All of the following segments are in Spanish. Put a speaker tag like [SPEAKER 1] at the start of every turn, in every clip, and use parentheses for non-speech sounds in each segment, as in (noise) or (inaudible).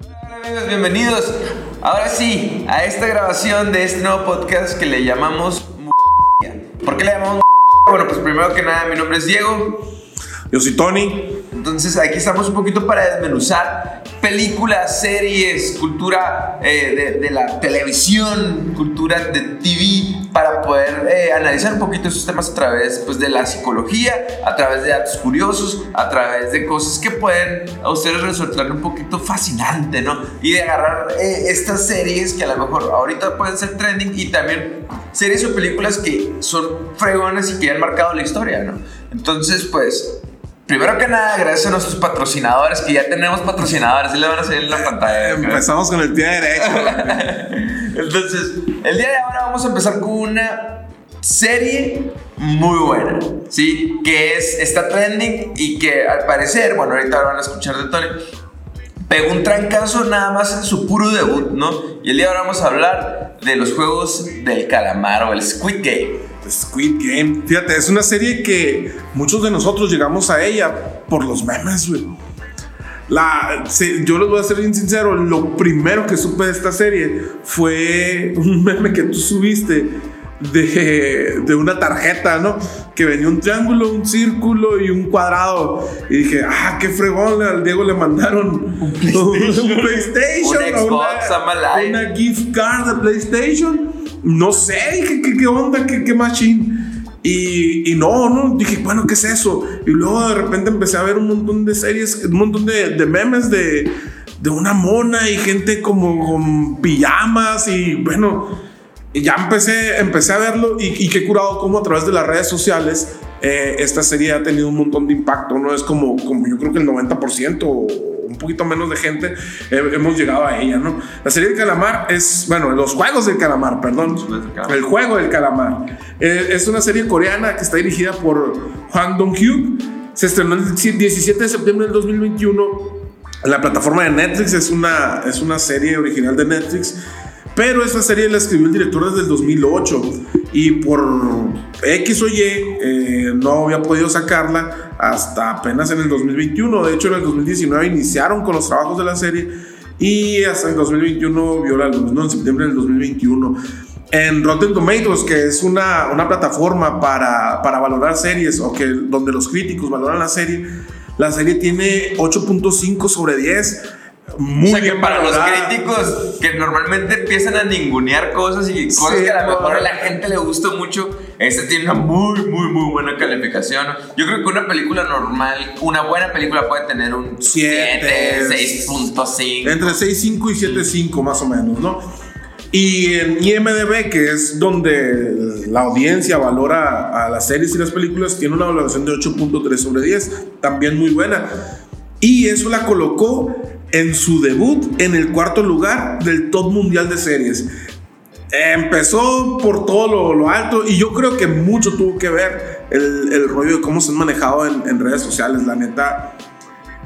[SPEAKER 1] Hola amigos, bienvenidos. Ahora sí, a esta grabación de este nuevo podcast que le llamamos ¿Por qué le llamamos Bueno, pues primero que nada, mi nombre es Diego.
[SPEAKER 2] Yo soy Tony.
[SPEAKER 1] Entonces aquí estamos un poquito para desmenuzar películas, series, cultura eh, de, la televisión, cultura de TV, poder eh, analizar un poquito esos temas a través pues, de la psicología, a través de datos curiosos, a través de cosas que pueden a ustedes resultar un poquito fascinante, ¿no? Y de agarrar eh, estas series que a lo mejor ahorita pueden ser trending y también series o películas que son fregonas y que han marcado la historia, ¿no? Entonces, pues Primero que nada, gracias a nuestros patrocinadores, que ya tenemos patrocinadores, y le van a salir en la pantalla.
[SPEAKER 2] Empezamos con el pie derecho. (laughs)
[SPEAKER 1] Entonces, el día de ahora vamos a empezar con una serie muy buena, ¿sí? Que es, está trending y que al parecer, bueno, ahorita van a escuchar de Tony, pegó un trancazo nada más en su puro debut, ¿no? Y el día de ahora vamos a hablar de los juegos del calamar o el Squid Game.
[SPEAKER 2] Squid Game. Fíjate, es una serie que muchos de nosotros llegamos a ella por los memes, güey. La, yo les voy a ser bien sincero, lo primero que supe de esta serie fue un (laughs) meme que tú subiste de, de, una tarjeta, ¿no? Que venía un triángulo, un círculo y un cuadrado. Y dije, ah, qué fregón, al Diego le mandaron un (laughs) PlayStation, un PlayStation una, una, gift card de PlayStation no sé, dije, ¿qué, qué onda? ¿Qué, qué machine? Y, y, no, no, dije, bueno, ¿qué es eso? Y luego de repente empecé a ver un montón de series, un montón de, de memes de, de, una mona y gente como con pijamas y bueno, y ya empecé, empecé a verlo y, y qué curado como a través de las redes sociales eh, esta serie ha tenido un montón de impacto, ¿no? Es como, como yo creo que el 90% o un poquito menos de gente hemos llegado a ella, ¿no? La serie del calamar es, bueno, los juegos del calamar, perdón. El juego del calamar. Eh, es una serie coreana que está dirigida por Hwang Dong-hyuk. Se estrenó el 17 de septiembre del 2021 en la plataforma de Netflix. Es una, es una serie original de Netflix. Pero esta serie la escribió el director desde el 2008 y por X o Y eh, no había podido sacarla hasta apenas en el 2021. De hecho, en el 2019 iniciaron con los trabajos de la serie y hasta el 2021 vio la luz, ¿no? En septiembre del 2021. En Rotten Tomatoes, que es una, una plataforma para, para valorar series o que, donde los críticos valoran la serie, la serie tiene 8.5 sobre 10
[SPEAKER 1] muy o sea, que para los críticos que normalmente empiezan a ningunear cosas y cosas que a lo mejor a la gente le gusta mucho, este tiene una muy, muy, muy buena calificación. Yo creo que una película normal, una buena película puede tener un 7, 6.5.
[SPEAKER 2] Entre 6.5 y 7.5 más o menos, ¿no? Y en IMDB, que es donde la audiencia valora a las series y las películas, tiene una valoración de 8.3 sobre 10, también muy buena. Y eso la colocó en su debut en el cuarto lugar del top mundial de series. Empezó por todo lo, alto y yo creo que mucho tuvo que ver el, rollo de cómo se han manejado en, en redes sociales. La neta,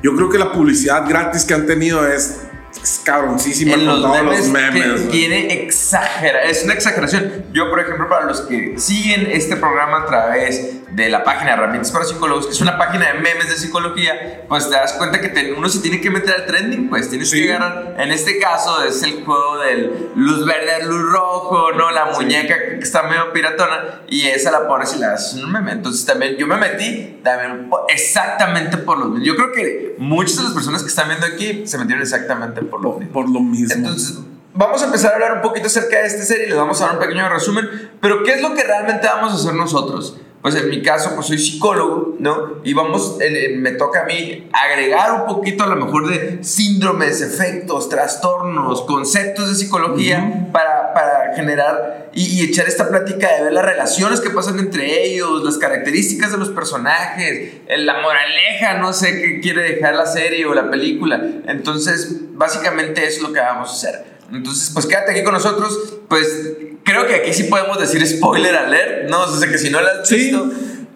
[SPEAKER 2] yo creo que la publicidad gratis que han tenido es es cabroncísima
[SPEAKER 1] con todos los memes. tiene exagera, es una exageración. Yo, por ejemplo, para los que siguen este programa a través de la página Herramientas para Psicólogos, que es una página de memes de psicología, pues te das cuenta que uno se tiene que meter al trending, pues tienes que agarrar. En este caso es el juego del luz verde, luz rojo, ¿no? La muñeca que está medio piratona y esa la pones y la haces un meme. Entonces también yo me metí también exactamente por los Yo creo que muchas de las personas que están viendo aquí se metieron exactamente por lo mismo.
[SPEAKER 2] Por lo mismo.
[SPEAKER 1] Entonces, vamos a empezar a hablar un poquito acerca de esta serie y les vamos a dar un pequeño resumen. Pero, ¿qué es lo que realmente vamos a hacer nosotros? Pues en mi caso, pues soy psicólogo, ¿no? Y vamos, me toca a mí agregar un poquito a lo mejor de síndromes, efectos, trastornos, conceptos de psicología para, para, generar y, echar esta plática de ver las relaciones que pasan entre ellos, las características de los personajes, la moraleja, no sé qué quiere dejar la serie o la película. Entonces, básicamente eso es lo que vamos a hacer. Entonces, pues quédate aquí con nosotros, pues creo que aquí sí podemos decir spoiler alert, ¿no? O sea, que si no la has visto,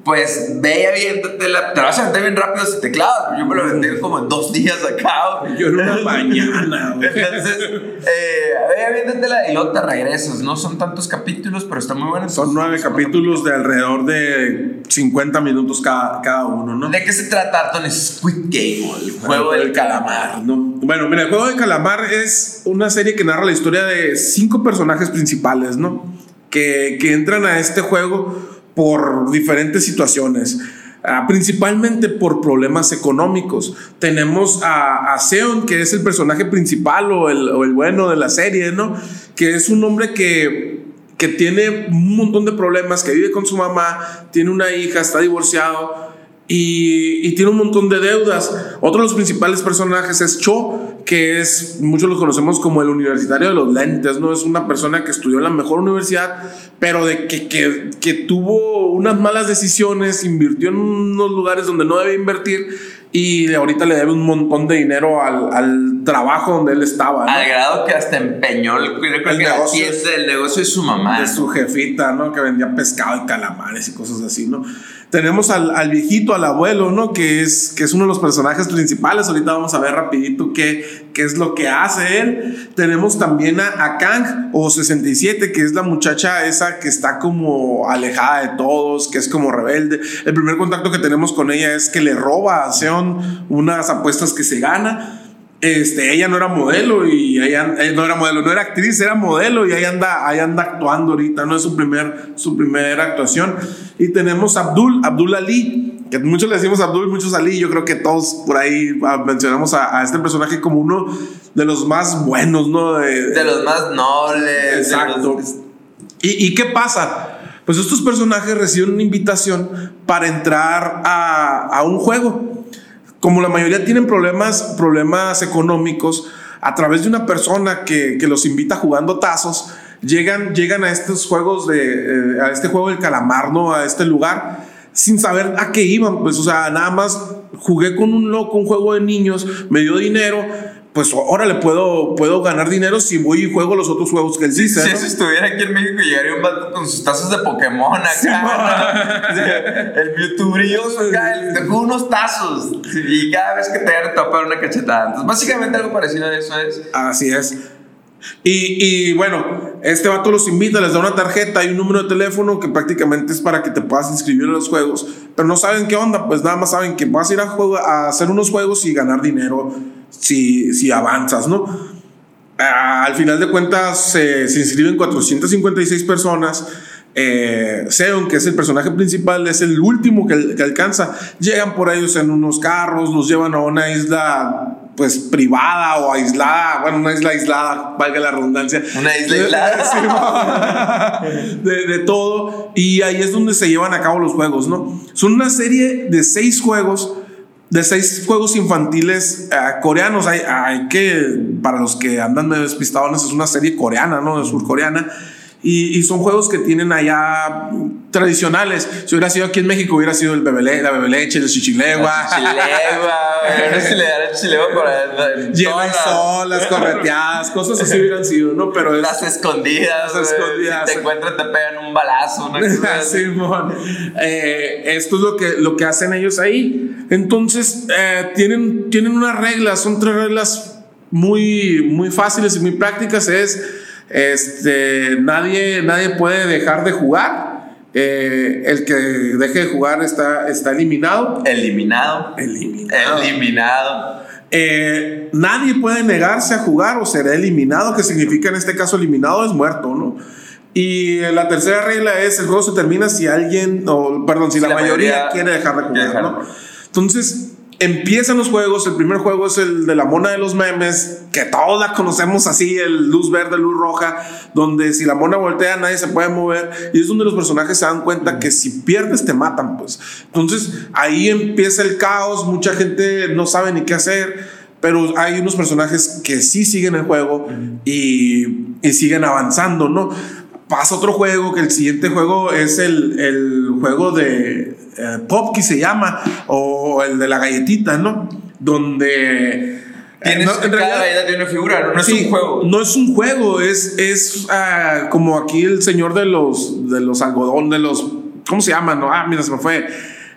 [SPEAKER 1] pues ve y aviéntatela. Te vas a meter bien rápido si te clavas. Yo me lo aventé como en dos días acá.
[SPEAKER 2] Yo en una mañana. (laughs)
[SPEAKER 1] Entonces, eh, ve y aviéntatela y luego te regresas. No son tantos capítulos, pero está muy bueno.
[SPEAKER 2] Son nueve capítulos de alrededor de 50 minutos cada, cada uno, ¿no?
[SPEAKER 1] ¿De qué se trata, Arton? Squid Game, el juego del calamar.
[SPEAKER 2] ¿no? Bueno, mira, el juego del calamar es una serie que narra la historia de cinco personajes principales, ¿no? Que, que entran a este juego por diferentes situaciones. Ah, principalmente por problemas económicos. Tenemos a, a Seon, que es el personaje principal o el, o el, bueno de la serie, ¿no? Que es un hombre que, que tiene un montón de problemas, que vive con su mamá, tiene una hija, está divorciado y, y, tiene un montón de deudas. Otro de los principales personajes es Cho, que es, muchos lo conocemos como el universitario de los lentes, ¿no? Es una persona que estudió en la mejor universidad, pero de que, que, que tuvo unas malas decisiones, invirtió en unos lugares donde no debe invertir y ahorita le debe un montón de dinero al, al trabajo donde él estaba. ¿no?
[SPEAKER 1] Al grado que hasta empeñó el, creo que el negocio, el negocio de su mamá.
[SPEAKER 2] De su jefita, ¿no? Que vendía pescado y calamares y cosas así, ¿no? Tenemos al, al, viejito, al abuelo, ¿no? Que es, que es uno de los personajes principales. Ahorita vamos a ver rapidito qué, qué es lo que hace él. Tenemos también a, a, Kang o 67, que es la muchacha esa que está como alejada de todos, que es como rebelde. El primer contacto que tenemos con ella es que le roba a Seon unas apuestas que se gana. Este, ella no era modelo y ella, eh, no era modelo, no era actriz, era modelo y ahí anda, ahí anda actuando ahorita, no es su primer, su primera actuación. Y tenemos Abdul, Abdul Ali, que muchos le decimos Abdul, muchos Ali, yo creo que todos por ahí mencionamos a, a este personaje como uno de los más buenos, ¿no?
[SPEAKER 1] De, de los más nobles.
[SPEAKER 2] Exacto.
[SPEAKER 1] Los...
[SPEAKER 2] ¿Y, ¿Y qué pasa? Pues estos personajes reciben una invitación para entrar a, a un juego como la mayoría tienen problemas, problemas económicos, a través de una persona que, que los invita jugando tazos, llegan, llegan a estos juegos de, eh, a este juego del calamar, ¿no? A este lugar, sin saber a qué iban, pues, o sea, nada más jugué con un loco, un juego de niños, me dio dinero, pues ahora le puedo, puedo ganar dinero si voy y juego los otros juegos que él dice.
[SPEAKER 1] Si
[SPEAKER 2] ¿no?
[SPEAKER 1] eso estuviera aquí en México, llegaría un vato con sus tazos de Pokémon acá. Sí, ¿no? (laughs) el Mewtwo brilloso acá, te juego unos tazos. Y cada vez que te dan, te va una cachetada. Entonces, básicamente algo parecido a eso es.
[SPEAKER 2] Así es. Y, y, bueno, este vato los invita, les da una tarjeta y un número de teléfono que prácticamente es para que te puedas inscribir en los juegos. Pero no saben qué onda, pues nada más saben que vas a ir a, juego, a hacer unos juegos y ganar dinero si, si avanzas, ¿no? Ah, al final de cuentas se, se inscriben 456 personas. Eh, Seon, que es el personaje principal, es el último que, que, alcanza. Llegan por ellos en unos carros, los llevan a una isla pues privada o aislada, bueno, una isla aislada, valga la redundancia.
[SPEAKER 1] Una isla aislada. (laughs)
[SPEAKER 2] de, de, todo. Y ahí es donde se llevan a cabo los juegos, ¿no? Son una serie de seis juegos de seis juegos infantiles uh, coreanos. Hay, hay, que, para los que andan medio despistados, es una serie coreana, ¿no? Surcoreana. Y, y, son juegos que tienen allá tradicionales. Si hubiera sido aquí en México, hubiera sido el bebele, la bebeleche, el chichilegua.
[SPEAKER 1] Chichilegua,
[SPEAKER 2] Lleva el sol, las correteadas, cosas así hubieran sido, ¿no? Pero es,
[SPEAKER 1] las escondidas.
[SPEAKER 2] Las escondidas.
[SPEAKER 1] Si te encuentran, te pegan un balazo. Una cosa (laughs)
[SPEAKER 2] sí, eh, esto es lo que, lo que hacen ellos ahí. Entonces, eh, tienen, tienen unas reglas, son tres reglas muy, muy fáciles y muy prácticas. Es este, nadie, nadie puede dejar de jugar. Eh, el que deje de jugar está, está eliminado.
[SPEAKER 1] Eliminado.
[SPEAKER 2] Eliminado.
[SPEAKER 1] Eliminado.
[SPEAKER 2] Eh, nadie puede negarse a jugar o será eliminado, que significa en este caso eliminado es muerto, ¿no? Y la tercera regla es el juego se termina si alguien, o perdón, si, si la, la, mayoría, mayoría quiere dejar de jugar, dejar. ¿no? Entonces, empiezan los juegos. El primer juego es el de la mona de los memes, que todos conocemos así: el luz verde, luz roja, donde si la mona voltea nadie se puede mover. Y es donde los personajes se dan cuenta que si pierdes te matan, pues. Entonces ahí empieza el caos. Mucha gente no sabe ni qué hacer. Pero hay unos personajes que sí siguen el juego y, y siguen avanzando, ¿no? Pasa otro juego, que el siguiente juego es el, el juego de eh, Popki se llama, o el de la galletita, ¿no? Donde...
[SPEAKER 1] Tienes, no, en cada realidad tiene una figura, no, no
[SPEAKER 2] sí,
[SPEAKER 1] es un juego.
[SPEAKER 2] No es un juego, es, es uh, como aquí el señor de los, de los algodón, de los ¿cómo se llama? No, ah, mira, se me fue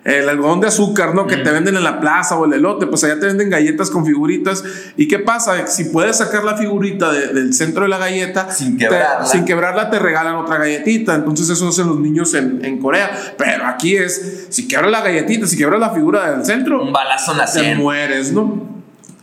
[SPEAKER 2] el algodón de azúcar, ¿no? Que te venden en la plaza o el elote, pues allá te venden galletas con figuritas. ¿Y qué pasa? Si puedes sacar la figurita del centro de la galleta,
[SPEAKER 1] sin quebrarla.
[SPEAKER 2] Te, sin quebrarla, te regalan otra galletita. Entonces, eso hacen los niños en, en, Corea. Pero aquí es: si quebras la galletita, si quebras la figura del centro,
[SPEAKER 1] un balazo
[SPEAKER 2] Te mueres, ¿no?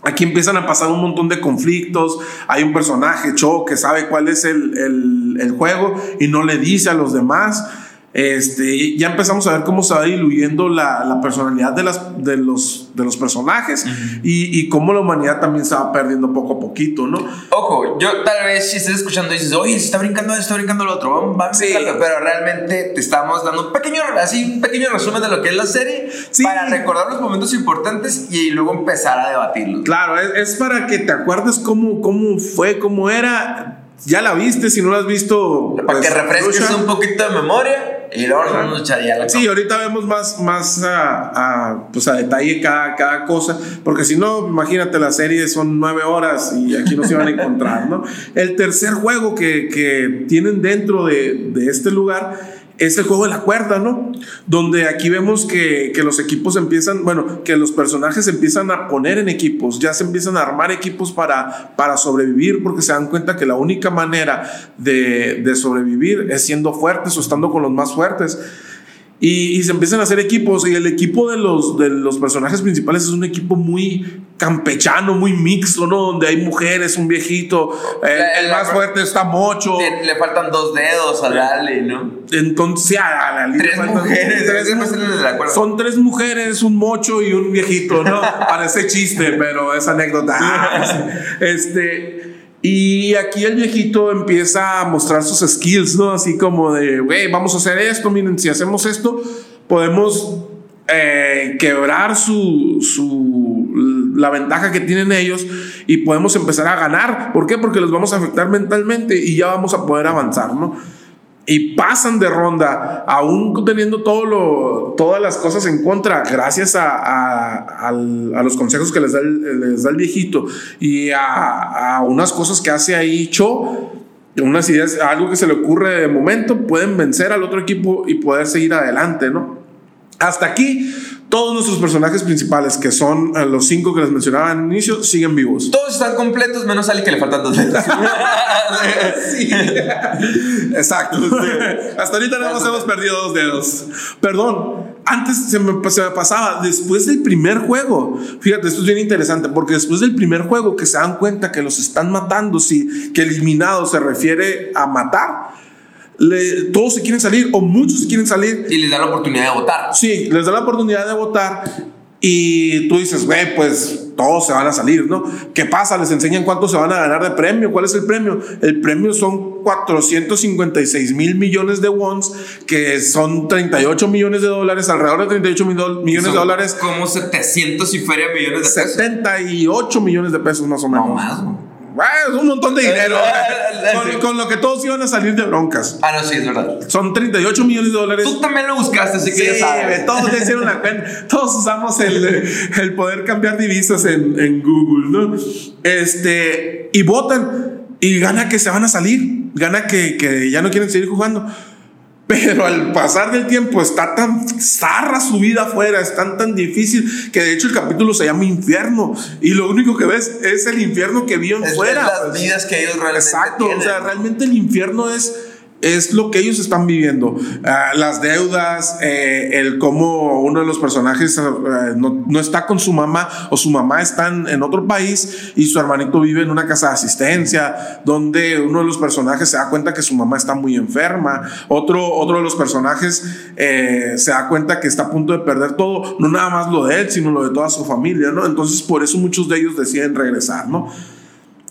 [SPEAKER 2] Aquí empiezan a pasar un montón de conflictos. Hay un personaje, Cho, que sabe cuál es el, el, el juego y no le dice a los demás. Este, ya empezamos a ver cómo se va diluyendo la, la personalidad de, las, de, los, de los personajes y, y, cómo la humanidad también se va perdiendo poco a poquito, ¿no?
[SPEAKER 1] Ojo, yo tal vez si estás escuchando y dices, oye, se está brincando esto, está brincando lo otro, vamos, sí. pero realmente te estamos dando un pequeño, así, un pequeño resumen de lo que es la serie para recordar los momentos importantes y luego empezar a debatirlos.
[SPEAKER 2] Claro, es, es para que te acuerdes cómo, cómo fue, cómo era. Ya la viste, si no la has visto.
[SPEAKER 1] Para que pues, refresques un poquito de memoria. Y luego nos echaría la
[SPEAKER 2] Sí, ahorita vemos más, más a, a, pues a detalle cada, cada cosa, porque si no, imagínate, la serie son nueve horas y aquí no se van a encontrar, ¿no? El tercer juego que, que tienen dentro de, de este lugar es el juego de la cuerda, ¿no? Donde aquí vemos que, que, los equipos empiezan, bueno, que los personajes empiezan a poner en equipos, ya se empiezan a armar equipos para, para sobrevivir, porque se dan cuenta que la única manera de, de sobrevivir es siendo fuertes o estando con los más fuertes. Y, se empiezan a hacer equipos y el equipo de los, de los personajes principales es un equipo muy campechano, muy mixto, ¿no? Donde hay mujeres, un viejito, el, más fuerte está Mocho.
[SPEAKER 1] Le, faltan dos dedos a Lali, ¿no?
[SPEAKER 2] Entonces, a,
[SPEAKER 1] la Tres mujeres.
[SPEAKER 2] Tres, son tres mujeres, un Mocho y un viejito, ¿no? (laughs) Parece chiste, pero es anécdota. (laughs) este... Y aquí el viejito empieza a mostrar sus skills, ¿no? Así como de, güey, vamos a hacer esto, miren, si hacemos esto, podemos eh, quebrar su, su, la ventaja que tienen ellos y podemos empezar a ganar. ¿Por qué? Porque los vamos a afectar mentalmente y ya vamos a poder avanzar, ¿no? Y pasan de ronda, aún teniendo todo lo, todas las cosas en contra, gracias a, a, los consejos que les da el, les da el viejito y a, unas cosas que hace ahí Cho, unas ideas, algo que se le ocurre de momento, pueden vencer al otro equipo y poder seguir adelante, ¿no? Hasta aquí todos nuestros personajes principales, que son eh, los cinco que les mencionaba al inicio, siguen vivos.
[SPEAKER 1] Todos están completos, menos Ali que le faltan dos dedos. (laughs) (laughs)
[SPEAKER 2] sí. Exacto. (laughs) Hasta ahorita nada más hemos perdido dos dedos. Perdón, antes se me, se me, pasaba, después del primer juego, fíjate, esto es bien interesante, porque después del primer juego que se dan cuenta que los están matando, si que eliminado se refiere a matar, todos se quieren salir o muchos se quieren salir.
[SPEAKER 1] Y les da la oportunidad de votar.
[SPEAKER 2] Sí, les da la oportunidad de votar y tú dices, güey, pues todos se van a salir, ¿no? ¿Qué pasa? Les enseñan cuánto se van a ganar de premio. ¿Cuál es el premio? El premio son 456 mil millones de wons, que son 38 millones de dólares, alrededor de 38 millones de dólares.
[SPEAKER 1] Como 700 y feria millones de pesos.
[SPEAKER 2] 78 millones de pesos más o menos.
[SPEAKER 1] No más,
[SPEAKER 2] es un montón de dinero. con, lo que todos iban a salir de broncas.
[SPEAKER 1] Ah, no, sí, es verdad.
[SPEAKER 2] Son 38 millones de dólares.
[SPEAKER 1] Tú también lo buscaste, así que ya sabes.
[SPEAKER 2] Todos hicieron la cuenta. Todos usamos el, el poder cambiar divisas en, en, Google, ¿no? Este, y votan. Y gana que se van a salir. Gana que, que ya no quieren seguir jugando. Pero al pasar del tiempo está tan zarra su vida afuera, es tan tan difícil que de hecho el capítulo se llama infierno y lo único que ves es el infierno que vio en fuera.
[SPEAKER 1] las vidas que ellos realmente
[SPEAKER 2] Exacto,
[SPEAKER 1] tienen.
[SPEAKER 2] o sea, realmente el infierno es es lo que ellos están viviendo. Ah, las deudas, eh, el cómo uno de los personajes eh, no, no, está con su mamá o su mamá está en, otro país y su hermanito vive en una casa de asistencia, donde uno de los personajes se da cuenta que su mamá está muy enferma, otro, otro de los personajes eh, se da cuenta que está a punto de perder todo, no nada más lo de él, sino lo de toda su familia, ¿no? Entonces por eso muchos de ellos deciden regresar, ¿no?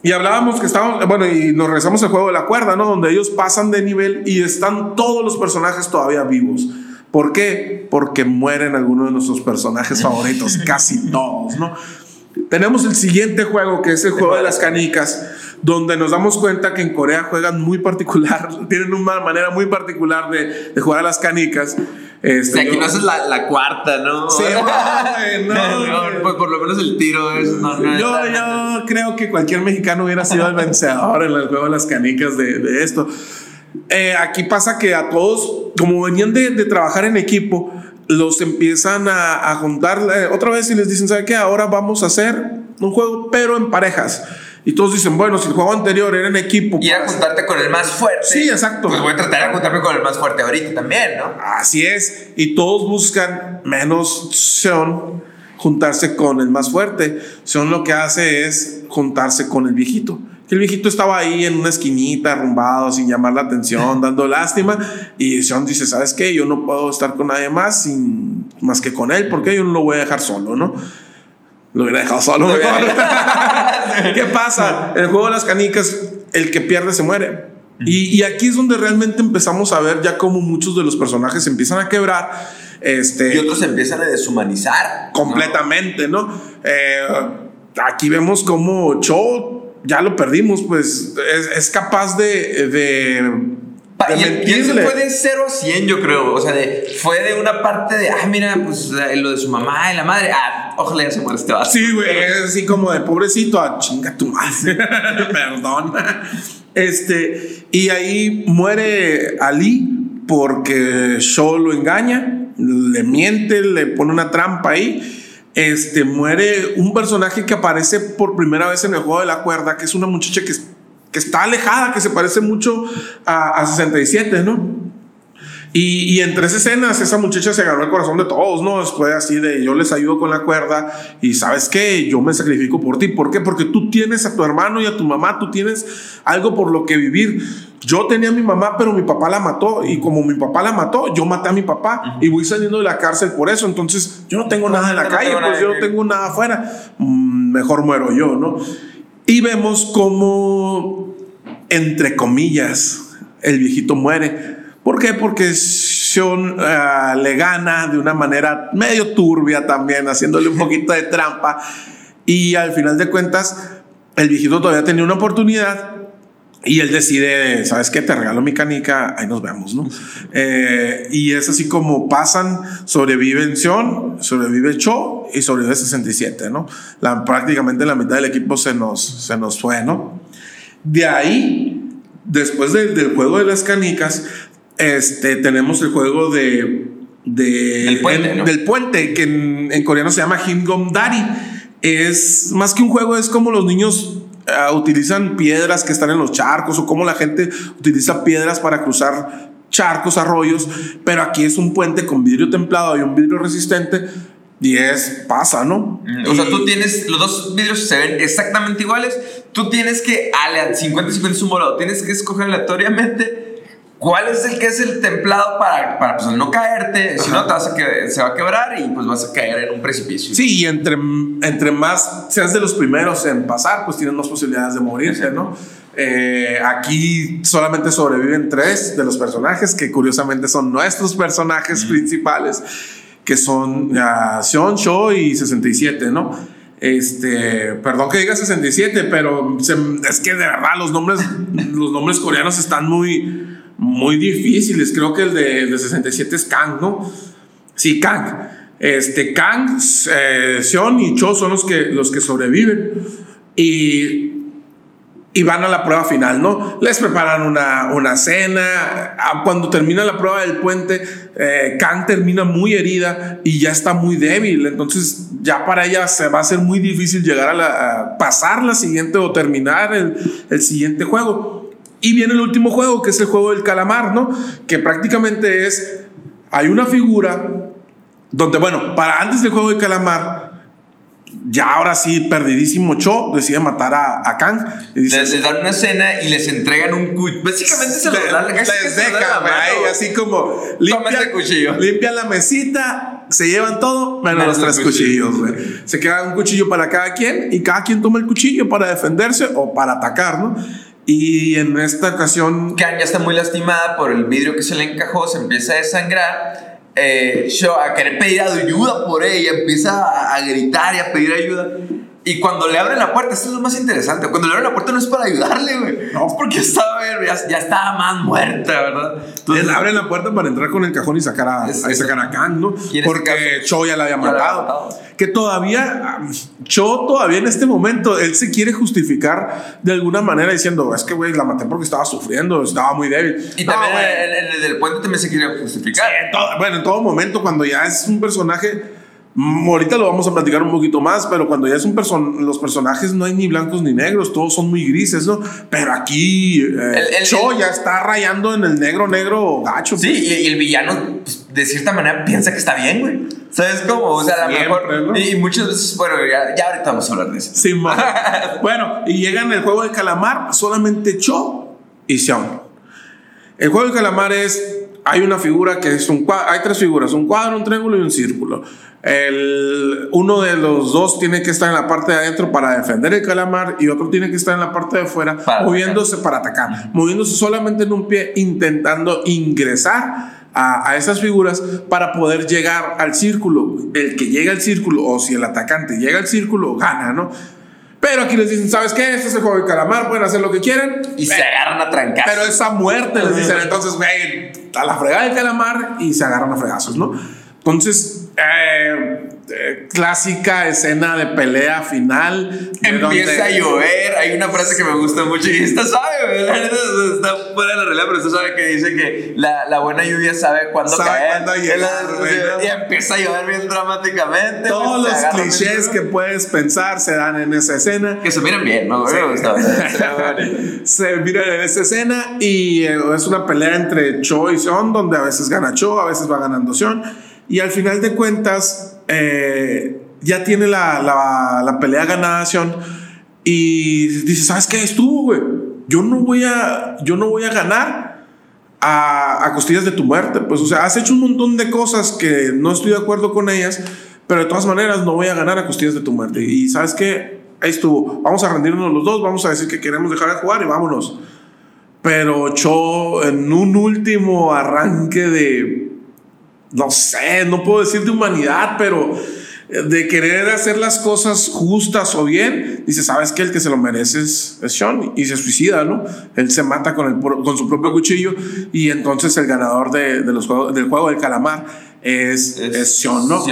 [SPEAKER 2] Y hablábamos que estábamos, bueno, y nos regresamos al juego de la cuerda, ¿no? Donde ellos pasan de nivel y están todos los personajes todavía vivos. ¿Por qué? Porque mueren algunos de nuestros personajes favoritos, (laughs) casi todos, ¿no? Tenemos el siguiente juego, que es el juego de las canicas, donde nos damos cuenta que en Corea juegan muy particular, (laughs) tienen una manera muy particular de, de jugar a las canicas.
[SPEAKER 1] Este, o sea, aquí no haces la, la, cuarta, ¿no?
[SPEAKER 2] Sí, (laughs) no,
[SPEAKER 1] no, por lo menos el tiro es. No,
[SPEAKER 2] yo, yo creo que cualquier mexicano hubiera sido el vencedor en el juego de las canicas de, de esto. Eh, aquí pasa que a todos como venían de, de trabajar en equipo, los empiezan a, a juntar eh, otra vez y les dicen, ¿sabe qué? Ahora vamos a hacer un juego, pero en parejas. Y todos dicen, bueno, si el juego anterior era en equipo.
[SPEAKER 1] Y a
[SPEAKER 2] pues,
[SPEAKER 1] juntarte con el más fuerte.
[SPEAKER 2] Sí, exacto.
[SPEAKER 1] Pues voy a tratar de juntarme con el más fuerte ahorita también, ¿no?
[SPEAKER 2] Así es. Y todos buscan, menos Sean, juntarse con el más fuerte. Sean lo que hace es juntarse con el viejito. Que el viejito estaba ahí en una esquinita, arrumbado, sin llamar la atención, (laughs) dando lástima. Y Sean dice, ¿sabes qué? Yo no puedo estar con nadie más sin, más que con él, porque yo no lo voy a dejar solo, ¿no? Lo hubiera dejado solo.
[SPEAKER 1] Lo hubiera
[SPEAKER 2] mejor. (laughs) ¿Qué pasa? En el juego de las canicas, el que pierde se muere. Y, y aquí es donde realmente empezamos a ver ya cómo muchos de los personajes se empiezan a quebrar. Este,
[SPEAKER 1] Y otros se empiezan a deshumanizar. ¿no?
[SPEAKER 2] completamente, ¿no? Eh, aquí vemos como Cho ya lo perdimos, pues es, es capaz de, de,
[SPEAKER 1] Pa-
[SPEAKER 2] de
[SPEAKER 1] Y, se
[SPEAKER 2] mentirle.
[SPEAKER 1] fue de 0 a 100, yo creo. O sea, de, fue de una parte de, ah, mira, pues lo de su mamá y la madre. Ah, ojalá ya se muera este vato.
[SPEAKER 2] Sí, güey, es así como de pobrecito, a chinga tu madre. (laughs) Perdón. Este, y ahí muere Ali porque Shaw lo engaña, le miente, le pone una trampa ahí. Este, muere un personaje que aparece por primera vez en el juego de la cuerda, que es una muchacha que, que está alejada, que se parece mucho a, a 67, ¿no? Y, y en tres escenas esa muchacha se ganó el corazón de todos, ¿no? Después así de yo les ayudo con la cuerda y sabes qué, yo me sacrifico por ti. ¿Por qué? Porque tú tienes a tu hermano y a tu mamá, tú tienes algo por lo que vivir. Yo tenía a mi mamá, pero mi papá la mató y como mi papá la mató, yo maté a mi papá y voy saliendo de la cárcel por eso. Entonces yo no tengo nada en la
[SPEAKER 1] No
[SPEAKER 2] calle, pues yo no tengo nada afuera. Mm, mejor muero yo, ¿no? Y vemos cómo, entre comillas, el viejito muere. ¿Por qué? Porque Sean ah, le gana de una manera medio turbia también, haciéndole un (laughs) poquito de trampa. Y al final de cuentas, el viejito todavía tenía una oportunidad. Y él decide, ¿sabes qué? Te regalo mi canica, ahí nos vemos, ¿no? Eh, y es así como pasan, sobreviven Sean, sobrevive Cho y sobrevive 67, ¿no? La, prácticamente la mitad del equipo se nos, se nos fue, ¿no? De ahí, después del- del juego de las canicas, este, tenemos el juego de... de
[SPEAKER 1] Del puente,
[SPEAKER 2] en-
[SPEAKER 1] ¿no?
[SPEAKER 2] Del puente, que en, en coreano se llama Hingom Dari. Es más que un juego, es como los niños ah, utilizan piedras que están en los charcos o como la gente utiliza piedras para cruzar charcos, arroyos, pero aquí es un puente con vidrio templado y un vidrio resistente y es pasa, ¿no?
[SPEAKER 1] O sea,
[SPEAKER 2] Y-
[SPEAKER 1] tú tienes, los dos vidrios se ven exactamente iguales. Tú tienes que, ale- 50-50 es un volado, tienes que escoger aleatoriamente cuál es el que es el templado para, para pues, no caerte. Si no, te vas a que, se va a quebrar y pues vas a caer en un precipicio.
[SPEAKER 2] Sí, y entre, entre más seas de los primeros en pasar, pues tienes más posibilidades de morirse, ¿no? Eh, aquí solamente sobreviven tres de los personajes, que curiosamente son nuestros personajes principales, que son uh, Sean, Shaw y 67, ¿no? Este, perdón que diga 67, pero se- es que de verdad los nombres, los nombres coreanos están muy, muy difíciles. Creo que el de, el de 67 es Kang, ¿no? Sí, Kang. Este, Kang, eh, Sean y Cho son los que, los que sobreviven. Y, y van a la prueba final, ¿no? Les preparan una, una cena. Ah, Cuando termina la prueba del puente, eh, Kang termina muy herida y ya está muy débil. Entonces, ya para ella se va a ser muy difícil llegar a, la, a pasar la siguiente o terminar el, el siguiente juego. Y viene el último juego, que es el juego del calamar, ¿no? Que prácticamente es. Hay una figura donde, bueno, para antes del juego de calamar, ya ahora sí, perdidísimo Cho decide matar a, a Kang. Y dice,
[SPEAKER 1] Les, les dan una cena y les entregan un cuchillo. Básicamente se dan.
[SPEAKER 2] les
[SPEAKER 1] dan a la
[SPEAKER 2] deja,
[SPEAKER 1] mano.
[SPEAKER 2] güey, así como
[SPEAKER 1] Toma este cuchillo.
[SPEAKER 2] limpian la mesita, se llevan todo, menos
[SPEAKER 1] Menos
[SPEAKER 2] los tres cuchillos. Se queda un cuchillo para cada quien y cada quien toma el cuchillo para defenderse o para atacar, ¿no? Y en esta ocasión,
[SPEAKER 1] Kang ya está muy lastimada por el vidrio que se le encajó, se empieza a desangrar. Eh, Shaw a querer pedir ayuda por ella, empieza a, a gritar y a pedir ayuda. Y cuando le abren la puerta, esto es lo más interesante. Cuando le abren la puerta no es para ayudarle, güey. No. Es porque estaba, ya, ya estaba más muerta, ¿verdad?
[SPEAKER 2] Entonces, le abren la puerta para entrar con el cajón y sacar a, es, a, sacar a Kang, ¿no? Este porque Cho ya la había matado. Que todavía, Cho todavía en este momento, él se quiere justificar de alguna manera diciendo, es que, güey, la maté porque estaba sufriendo, estaba muy débil.
[SPEAKER 1] Y también en, el del puente también se quiere justificar.
[SPEAKER 2] Sí, en todo, bueno, en todo momento, cuando ya es un personaje ahorita lo vamos a platicar un poquito más, pero cuando ya es un person los personajes no hay ni blancos ni negros, todos son muy grises, ¿no? Pero aquí eh, el, Cho ya está rayando en el negro, negro gacho.
[SPEAKER 1] Sí, y, el villano, pues, de cierta manera, piensa que está bien, güey. ¿Sabes cómo? O sea, a lo mejor. Y, muchas veces, bueno, ya, ya, ahorita vamos a hablar de eso.
[SPEAKER 2] Sí, (laughs) bueno, y llega en el juego de calamar solamente Cho y Xiao. El juego de calamar es. Hay una figura que es un cuadro, hay tres figuras, un cuadro, un triángulo y un círculo. El, uno de los dos tiene que estar en la parte de adentro para defender el calamar y otro tiene que estar en la parte de afuera moviéndose para atacar, moviéndose solamente en un pie intentando ingresar a, a, esas figuras para poder llegar al círculo. El que llega al círculo o si el atacante llega al círculo gana, ¿no? Pero aquí les dicen, ¿sabes qué? Este es el juego de calamar, pueden hacer lo que quieran.
[SPEAKER 1] Y se agarran a trancar.
[SPEAKER 2] Pero esa muerte les dicen, entonces, güey, a la fregada del calamar y se agarran a fregazos, ¿no? Entonces, eh, eh, clásica escena de pelea final.
[SPEAKER 1] Empieza a llover. Hay una frase que me gusta mucho y esta sabe, está fuera de la realidad, pero usted sabe que dice que la, la buena lluvia sabe cuándo caer. y empieza a llover bien dramáticamente.
[SPEAKER 2] Todos los clichés que puedes pensar se dan en esa escena.
[SPEAKER 1] Que se (laughs) miran bien, ¿no?
[SPEAKER 2] se miran en esa escena y eh, es una pelea entre Cho y Sean, donde a veces gana Cho, a veces va ganando Sean. Y al final de cuentas, eh, ya tiene la, la, la, pelea ganada y dice, ¿sabes qué? Estuvo, güey. Yo no voy a, yo no voy a ganar a, a, costillas de tu muerte. Pues, o sea, has hecho un montón de cosas que no estoy de acuerdo con ellas, pero de todas maneras no voy a ganar a costillas de tu muerte. Y ¿sabes qué? Ahí estuvo. Vamos a rendirnos los dos, vamos a decir que queremos dejar de jugar y vámonos. Pero Cho, en un último arranque de no sé, no puedo decir de humanidad, pero eh, de querer hacer las cosas justas o bien, dice, ¿sabes qué? El que se lo merece es, Sean y se suicida, ¿no? Él se mata con, el, con su propio cuchillo y entonces el ganador de, los juegos, del juego del calamar es, es, Sean, ¿no?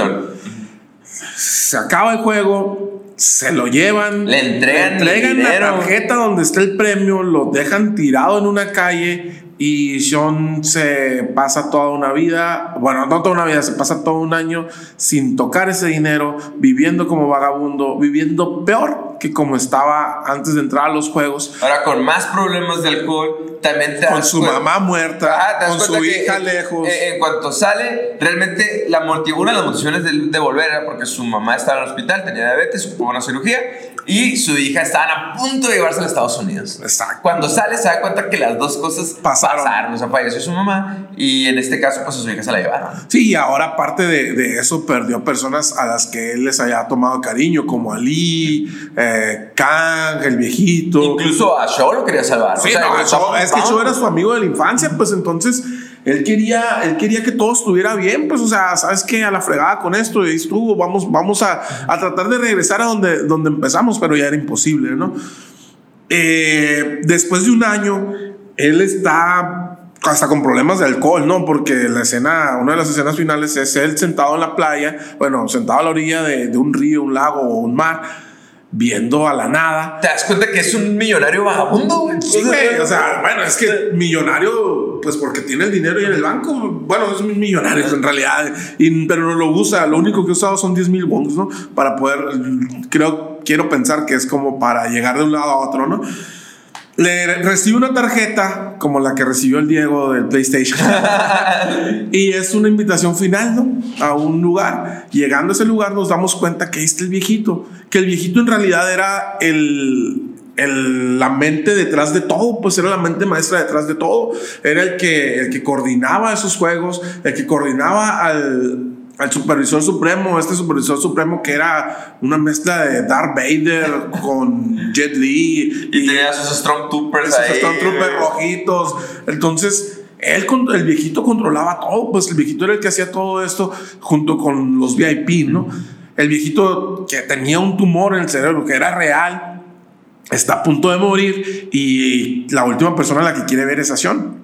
[SPEAKER 2] Se acaba el juego, se lo llevan,
[SPEAKER 1] le entregan,
[SPEAKER 2] le entregan la tarjeta donde está el premio, lo dejan tirado en una calle y Sean se pasa toda una vida, bueno, no toda una vida, se pasa todo un año sin tocar ese dinero, viviendo como vagabundo, viviendo peor que como estaba antes de entrar a los juegos.
[SPEAKER 1] Ahora con más problemas de alcohol, también
[SPEAKER 2] Con su mamá muerta, con su hija lejos.
[SPEAKER 1] en cuanto sale, realmente la una de las motivaciones de, volver era porque su mamá estaba en el hospital, tenía diabetes, ocupó una cirugía y su hija estaban a punto de llevarse a Estados Unidos.
[SPEAKER 2] Exacto.
[SPEAKER 1] Cuando sale se da cuenta que las dos cosas
[SPEAKER 2] pasaron.
[SPEAKER 1] pasaron. O sea, falleció su mamá y en este caso pues a su hija se la llevaron.
[SPEAKER 2] Sí, y ahora aparte de, de eso perdió personas a las que él les había tomado cariño, como Ali, eh, Kang, el viejito.
[SPEAKER 1] Incluso a Shaw lo quería salvar.
[SPEAKER 2] Sí, no, es que Shaw era su amigo de la infancia, pues entonces él quería, él quería que todo estuviera bien, pues, o sea, ¿sabes qué? A la fregada con esto, y estuvo, vamos, vamos a, a, tratar de regresar a donde, donde empezamos, pero ya era imposible, ¿no? Eh, después de un año, él está hasta con problemas de alcohol, ¿no? Porque la escena, una de las escenas finales es él sentado en la playa, bueno, sentado a la orilla de, de un río, un lago o un mar viendo a la nada.
[SPEAKER 1] ¿Te das cuenta que es un millonario vagabundo, güey?
[SPEAKER 2] Sí, güey. O sea, bueno, es que millonario, pues porque tiene el dinero y en el banco. Bueno, es millonario en realidad, y, pero no lo usa. Lo único que ha usado son 10 mil bonds, ¿no? Para poder, creo, quiero pensar que es como para llegar de un lado a otro, ¿no? Le recibe una tarjeta como la que recibió el Diego del PlayStation. (laughs) y es una invitación final, ¿no? A un lugar. Llegando a ese lugar nos damos cuenta que ahí está el viejito. Que el viejito en realidad era el, el, la mente detrás de todo, pues era la mente maestra detrás de todo. Era el que, el que coordinaba esos juegos, el que coordinaba al, al supervisor supremo, este supervisor supremo que era una mezcla de Darth Vader con Jet Li.
[SPEAKER 1] Y, tenía sus Stormtroopers
[SPEAKER 2] Esos Stormtroopers rojitos. Entonces, él, el viejito controlaba todo, pues el viejito era el que hacía todo esto junto con los VIP, ¿no? el viejito que tenía un tumor en el cerebro, que era real, está a punto de morir y la última persona a la que quiere ver es a Sean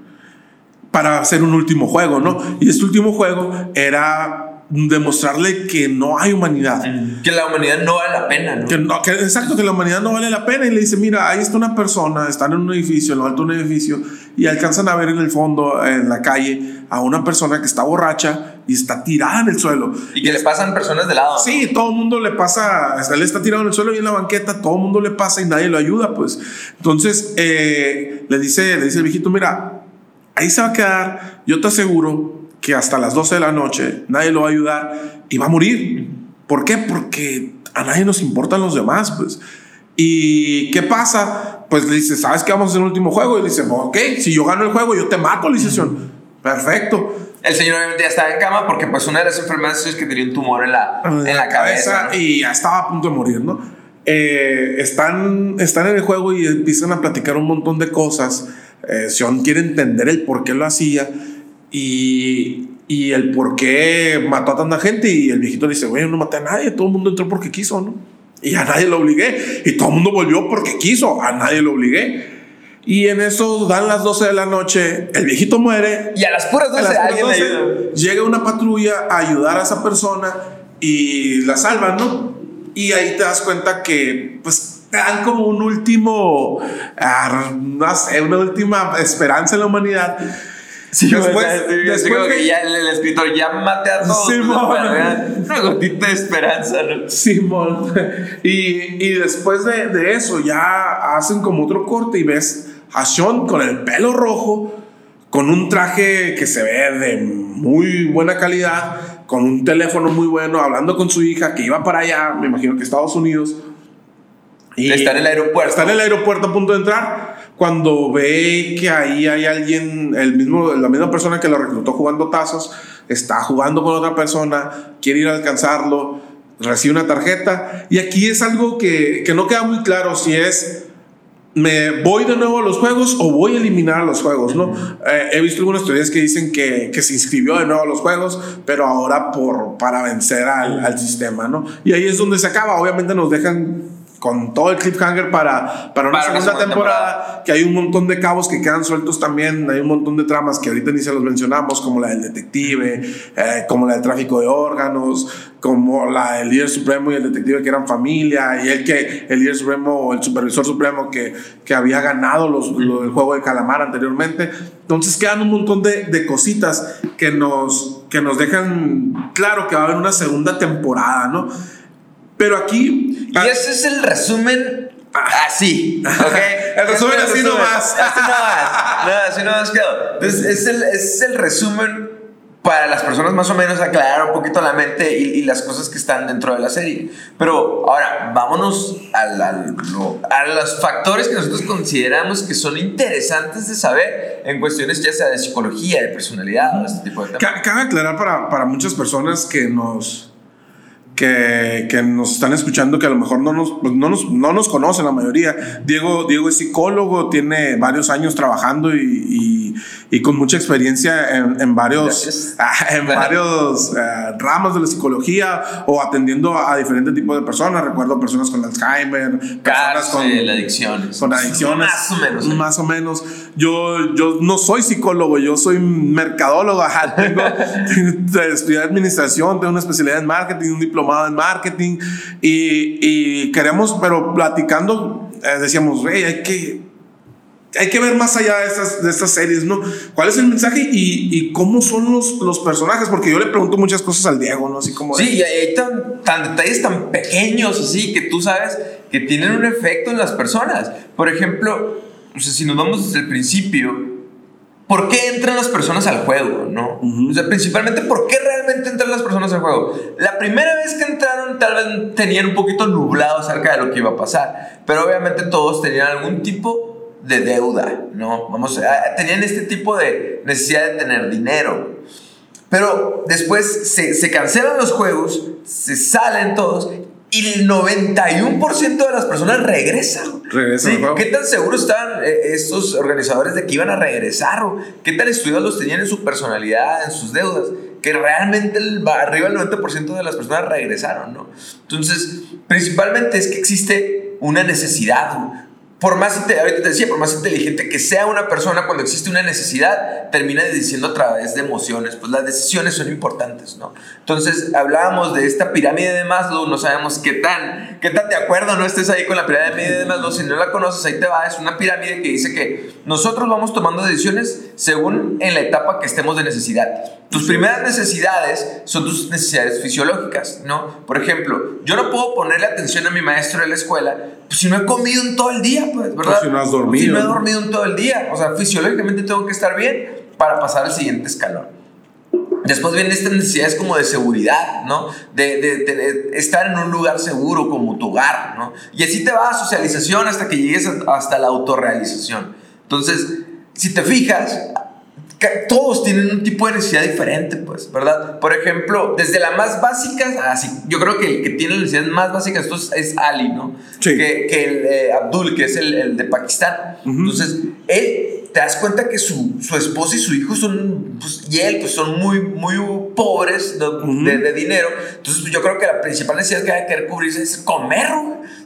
[SPEAKER 2] para hacer un último juego, ¿no? Y este último juego era demostrarle que no hay humanidad.
[SPEAKER 1] Que la humanidad no vale la pena, ¿no?
[SPEAKER 2] Que no que, exacto, que la humanidad no vale la pena. Y le dice, mira, ahí está una persona, están en un edificio, en lo alto de un edificio, y alcanzan a ver en el fondo, en la calle, a una persona que está borracha y está tirada en el suelo.
[SPEAKER 1] Y que le pasan personas de lado.
[SPEAKER 2] Sí, todo el mundo le pasa, está tirado en el suelo y en la banqueta, todo el mundo le pasa y nadie lo ayuda, pues. Entonces, eh, le, dice, le dice el viejito, mira, ahí se va a quedar, yo te aseguro que hasta las 12 de la noche nadie lo va a ayudar y va a morir. ¿Por qué? Porque a nadie nos importan los demás, pues. ¿Y qué pasa? Pues le dice, ¿sabes qué vamos a hacer el último juego? Y le dice, ok, si yo gano el juego, yo te mato, le dice, perfecto.
[SPEAKER 1] El señor obviamente ya estaba en cama porque pues una de las enfermedades es que tenía un tumor en la, en la cabeza,
[SPEAKER 2] y ya estaba a punto de morir, ¿no? Eh, están, están en el juego y empiezan a platicar un montón de cosas. Eh, Sean quiere entender el por qué lo hacía y, y el por qué mató a tanta gente. Y el viejito dice, güey, no maté a nadie, todo el mundo entró porque quiso, ¿no? Y a nadie lo obligué. Y todo el mundo volvió porque quiso, a nadie lo obligué. Y en eso dan las 12 de la noche, el viejito muere.
[SPEAKER 1] Y a las puras 12, alguien 12
[SPEAKER 2] llega una patrulla a ayudar a esa persona y la salvan, ¿no? Y ahí te das cuenta que, pues, te dan como un último, ah, no sé, una última esperanza en la humanidad
[SPEAKER 1] Sí, después, después que ya el, escritor ya mate a todos. Simón. Una gotita de esperanza, ¿no?
[SPEAKER 2] Simón. (laughs) Y, y después de, de, eso ya hacen como otro corte y ves a Sean con el pelo rojo, con un traje que se ve de muy buena calidad, con un teléfono muy bueno, hablando con su hija que iba para allá, me imagino que Estados Unidos.
[SPEAKER 1] Y está en el aeropuerto.
[SPEAKER 2] Está en el aeropuerto a punto de entrar cuando ve que ahí hay alguien, el mismo, la misma persona que lo reclutó jugando tazos, está jugando con otra persona, quiere ir a alcanzarlo, recibe una tarjeta. Y aquí es algo que, que no queda muy claro si es me voy de nuevo a los juegos o voy a eliminar a los juegos, ¿no? Eh, he visto algunas teorías que dicen que, que, se inscribió de nuevo a los juegos, pero ahora por, para vencer al, al sistema, ¿no? Y ahí es donde se acaba. Obviamente nos dejan con todo el cliffhanger para, para una segunda, temporada, que hay un montón de cabos que quedan sueltos también, hay un montón de tramas que ahorita ni se los mencionamos, como la del detective, eh, como la del tráfico de órganos, como la del líder supremo y el detective que eran familia, y el que el líder supremo o el supervisor supremo que, que había ganado los, el juego de calamar anteriormente. Entonces quedan un montón de, de cositas que nos, que nos dejan claro que va a haber una segunda temporada, ¿no? Pero aquí.
[SPEAKER 1] Y ese es el resumen así, ¿ok? (laughs)
[SPEAKER 2] el resumen así nomás.
[SPEAKER 1] Así nomás. No, así nomás quedó. Entonces, es el, es el resumen para las personas más o menos aclarar un poquito la mente y, y las cosas que están dentro de la serie. Pero ahora, vámonos al, al, a los factores que nosotros consideramos que son interesantes de saber en cuestiones ya sea de psicología, de personalidad, este tipo de
[SPEAKER 2] temas. Cabe aclarar para, para muchas personas que nos que, que, nos están escuchando que a lo mejor no nos, pues no nos, no nos conocen la mayoría. Diego, Diego es psicólogo, tiene varios años trabajando y, y, y con mucha experiencia en, en varios, (laughs) en varios uh, ramos de la psicología o atendiendo a, diferentes tipos de personas. Recuerdo personas con Alzheimer, personas con
[SPEAKER 1] adicciones.
[SPEAKER 2] Con adicciones.
[SPEAKER 1] Más o menos. ¿eh?
[SPEAKER 2] Más o menos. Yo, yo no soy psicólogo, yo soy mercadólogo. (laughs) tengo, estudié administración, tengo una especialidad en marketing, un diploma en marketing y, y queremos, pero platicando, eh, decíamos, hey, hay que, hay que ver más allá de estas, de estas series, ¿no? ¿Cuál es el mensaje y, y, cómo son los, los personajes? Porque yo le pregunto muchas cosas al Diego, ¿no? Así como...
[SPEAKER 1] Sí, y hay tan, tan detalles tan pequeños así que tú sabes que tienen un efecto en las personas. Por ejemplo, o sea, si nos vamos desde el principio, ¿por qué entran las personas al juego? ¿no? O sea, principalmente, ¿por qué realmente entran las personas al juego? La primera vez que entraron, tal vez tenían un poquito nublado acerca de lo que iba a pasar, pero obviamente todos tenían algún tipo de deuda, ¿no? Vamos, tenían este tipo de necesidad de tener dinero. Pero después se, se cancelan los juegos, se salen todos y el 91% de las personas regresan.
[SPEAKER 2] Regresan.
[SPEAKER 1] ¿Sí? ¿Qué tan seguros estaban eh, estos organizadores de que iban a regresar? ¿O ¿Qué tan estudiados los tenían en su personalidad, en sus deudas? que realmente el, arriba del 90% de las personas regresaron, ¿no? Entonces, principalmente es que existe una necesidad, por más, ahorita decía, por más inteligente que sea una persona, cuando existe una necesidad, termina diciendo a través de emociones, pues las decisiones son importantes, ¿no? Entonces, hablábamos de esta pirámide de Maslow, no sabemos qué tan, qué tan de acuerdo no estés ahí con la pirámide de Maslow, si no la conoces, ahí te va, es una pirámide que dice que nosotros vamos tomando decisiones según en la etapa que estemos de necesidad. Tus primeras necesidades son tus necesidades fisiológicas, ¿no? Por ejemplo, yo no puedo ponerle atención a mi maestro de la escuela pues, si no he comido en todo el día, pues, ¿verdad?
[SPEAKER 2] si no has dormido.
[SPEAKER 1] Si no he dormido en todo el día. O sea, fisiológicamente tengo que estar bien para pasar al siguiente escalón. Después vienen estas necesidades como de seguridad, ¿no? De, de, estar en un lugar seguro como tu hogar, ¿no? Y así te va a socialización hasta que llegues hasta la autorrealización. Entonces, si te fijas, todos tienen un tipo de necesidad diferente, pues, ¿verdad? Por ejemplo, desde la más básica, así, yo creo que el que tiene la necesidad más básica es, es Ali, ¿no?
[SPEAKER 2] Sí.
[SPEAKER 1] Que, que el eh, Abdul, que es el, el de Pakistán. Entonces, él te das cuenta que su, su esposa y su hijo son, pues, y él, pues son muy, muy pobres de, de, dinero. Entonces, yo creo que la principal necesidad que hay que cubrirse es comer,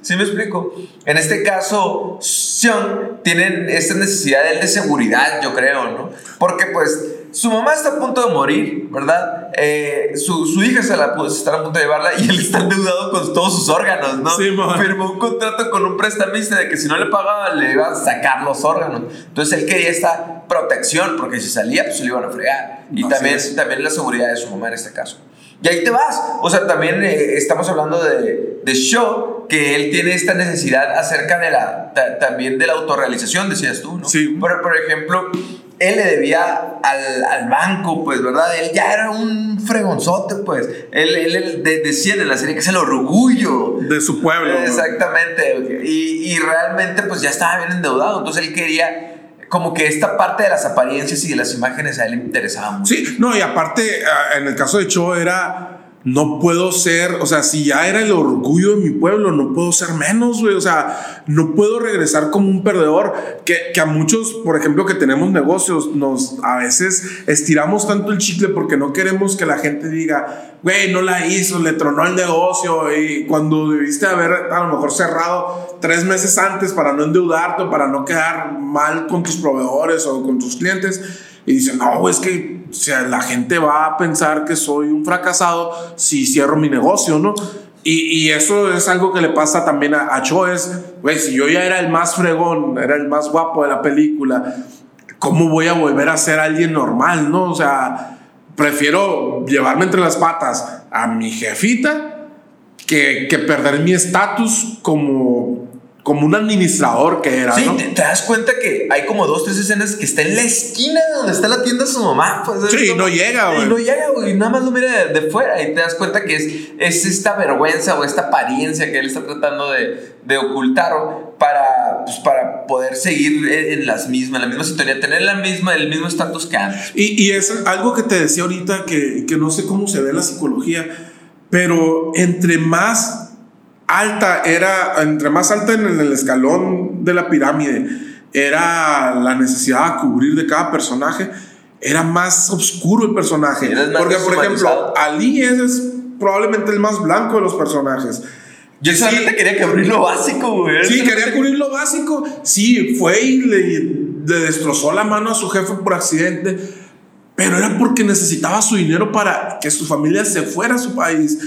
[SPEAKER 1] ¿Sí me explico? En este caso, Xion tienen esta necesidad de seguridad, yo creo, ¿no? Porque, pues, su mamá está a punto de morir, ¿verdad? Eh, su, su, hija se la pues, está a punto de llevarla y él está endeudado con todos sus órganos, ¿no?
[SPEAKER 2] Sí,
[SPEAKER 1] Firmó un contrato con un prestamista de que si no le pagaba le iba a sacar los órganos. Entonces él quería esta protección porque si salía pues se le iban a fregar. Y también, también la seguridad de su mamá en este caso. Y ahí te vas. O sea, también eh, estamos hablando de, de Shaw, que él tiene esta necesidad acerca de la, también de la autorrealización, decías tú, ¿no?
[SPEAKER 2] Sí.
[SPEAKER 1] Por, por ejemplo, él le debía al, al, banco, pues, ¿verdad? Él ya era un fregonzote, pues. Él, él, decía en la serie que es el orgullo.
[SPEAKER 2] De su pueblo.
[SPEAKER 1] Exactamente. Y, y, realmente, pues, ya estaba bien endeudado. Entonces, él quería... Como que esta parte de las apariencias y de las imágenes a él le interesaba mucho.
[SPEAKER 2] Sí, no, y aparte, ah, en el caso de Cho era no puedo ser, o sea, si ya era el orgullo de mi pueblo, no puedo ser menos, güey, o sea, no puedo regresar como un perdedor, que, que, a muchos, por ejemplo, que tenemos negocios, nos a veces estiramos tanto el chicle porque no queremos que la gente diga, güey, no la hizo, le tronó el negocio, y cuando debiste haber a lo mejor cerrado tres meses antes para no endeudarte, para no quedar mal con tus proveedores o con tus clientes, y dicen, no, es que o sea, la gente va a pensar que soy un fracasado si cierro mi negocio, ¿no? Y, y eso es algo que le pasa también a, a Choes, güey, si yo ya era el más fregón, era el más guapo de la película, ¿cómo voy a volver a ser alguien normal, no? O sea, prefiero llevarme entre las patas a mi jefita que, que perder mi estatus como como un administrador que era.
[SPEAKER 1] Sí,
[SPEAKER 2] ¿no?
[SPEAKER 1] te, te, das cuenta que hay como dos, tres escenas que está en la esquina donde está la tienda de su mamá. Pues,
[SPEAKER 2] sí, no llega, güey.
[SPEAKER 1] Y no llega, güey. Nada más lo mira de, de, fuera y te das cuenta que es, es esta vergüenza o esta apariencia que él está tratando de, de ocultar para, pues, para poder seguir en las mismas, en la misma sintonía, tener la misma, el mismo estatus que antes.
[SPEAKER 2] Y, y, es algo que te decía ahorita que, que no sé cómo se ve la psicología, pero entre más alta era, entre más alta en el escalón de la pirámide era la necesidad de cubrir de cada personaje, era más oscuro el personaje. Porque, por ejemplo, Ali es, probablemente el más blanco de los personajes.
[SPEAKER 1] Yo sí, quería cubrir lo básico, güey.
[SPEAKER 2] Sí, quería cubrir lo básico. Sí, fue y le, le destrozó la mano a su jefe por accidente pero era porque necesitaba su dinero para que su familia se fuera a su país.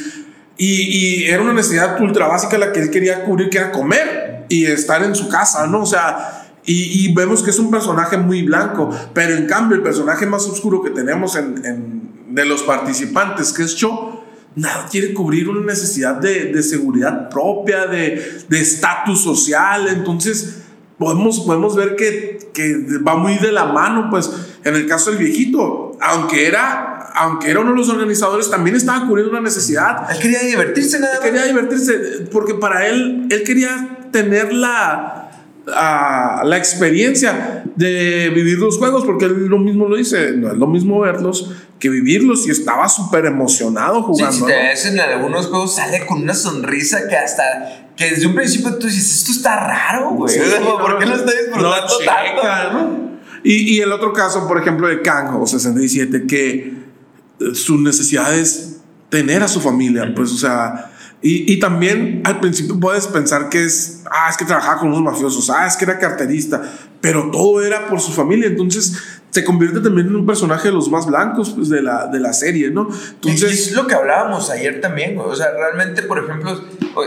[SPEAKER 2] Y, y, era una necesidad ultra básica la que él quería cubrir, que era comer y estar en su casa, ¿no? O sea, y, y vemos que es un personaje muy blanco, pero en cambio el personaje más oscuro que tenemos en, en, de los participantes, que es Cho, nada quiere cubrir una necesidad de, de seguridad propia, de estatus social, entonces podemos, podemos ver que, que va muy de la mano, pues en el caso del viejito, aunque era aunque era uno de los organizadores, también estaba cubriendo una necesidad.
[SPEAKER 1] Él quería divertirse nada
[SPEAKER 2] más. Quería divertirse, porque para él, él quería tener la, a, la experiencia de vivir los juegos, porque él lo mismo lo dice, no es lo mismo verlos que vivirlos y estaba súper emocionado jugando.
[SPEAKER 1] Sí, si te ves en algunos juegos sale con una sonrisa que hasta que desde un principio tú dices, esto está raro, güey. Sí, ¿Por qué lo está disfrutando
[SPEAKER 2] no,
[SPEAKER 1] tanto?
[SPEAKER 2] ¿no? Y, y, el otro caso, por ejemplo, de Kang o 67, que su necesidad es tener a su familia, pues, o sea, y, y, también al principio puedes pensar que es, ah, es que trabajaba con unos mafiosos, ah, es que era carterista, pero todo era por su familia, entonces se convierte también en un personaje de los más blancos pues, de, la, de la serie, ¿no? Entonces,
[SPEAKER 1] es lo que hablábamos ayer también, o sea, realmente, por ejemplo,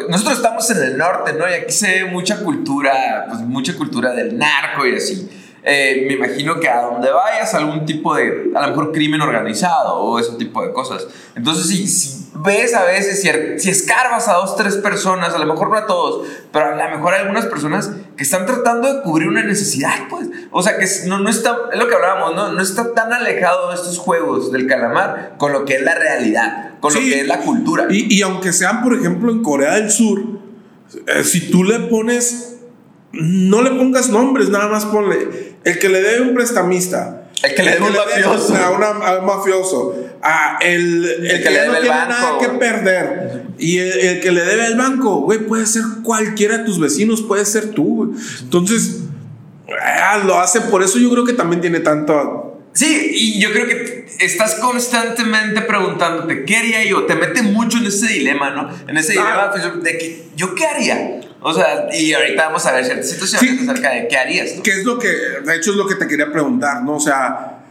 [SPEAKER 1] nosotros estamos en el norte, ¿no? Y aquí se ve mucha cultura, pues mucha cultura del narco y así. Eh, me imagino que a donde vayas algún tipo de, a lo mejor crimen organizado o ese tipo de cosas. Entonces, si, si ves a veces, si, si, escarbas a dos, tres personas, a lo mejor no a todos, pero a lo mejor hay algunas personas que están tratando de cubrir una necesidad, pues. O sea, que no, no está, es lo que hablábamos, ¿no? No está tan alejado de estos juegos del calamar con lo que es la realidad, con lo que es la cultura.
[SPEAKER 2] Y, y aunque sean, por ejemplo, en Corea del Sur, eh, si tú le pones no le pongas nombres, nada más ponle el que le debe un prestamista.
[SPEAKER 1] El que le debe un mafioso.
[SPEAKER 2] A, un mafioso. A el, el, que, le no tiene nada que perder. Y el, que le debe al banco, güey, puede ser cualquiera de tus vecinos, puede ser tú, Entonces, ah, lo hace, por eso yo creo que también tiene tanto.
[SPEAKER 1] Sí, y yo creo que estás constantemente preguntándote, ¿qué haría yo? Te mete mucho en ese dilema, ¿no? En ese dilema pues, de que, ¿yo qué haría? O sea, y ahorita vamos a ver ciertas situaciones acerca de qué harías.
[SPEAKER 2] ¿Qué es lo que, de hecho, es lo que te quería preguntar, ¿no? O sea,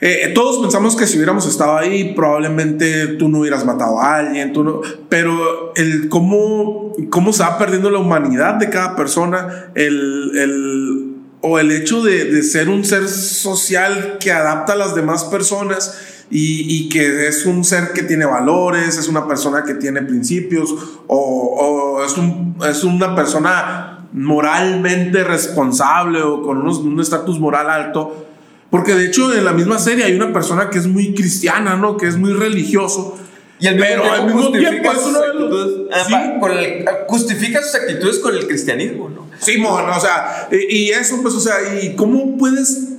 [SPEAKER 2] eh, todos pensamos que si hubiéramos estado ahí, probablemente tú no hubieras matado a alguien, tú no, pero el cómo, cómo se va perdiendo la humanidad de cada persona, el, el o el hecho de, de ser un ser social que adapta a las demás personas y, que es un ser que tiene valores, es una persona que tiene principios o, es, un, es, una persona moralmente responsable o con un estatus moral alto. Porque de hecho en la misma serie hay una persona que es muy cristiana, ¿no? Que es muy religioso.
[SPEAKER 1] Y al pero al mismo tiempo es uno de los, justifica sus actitudes con el cristianismo, ¿no?
[SPEAKER 2] Sí, o sea, y, y eso, pues, o sea, ¿y cómo puedes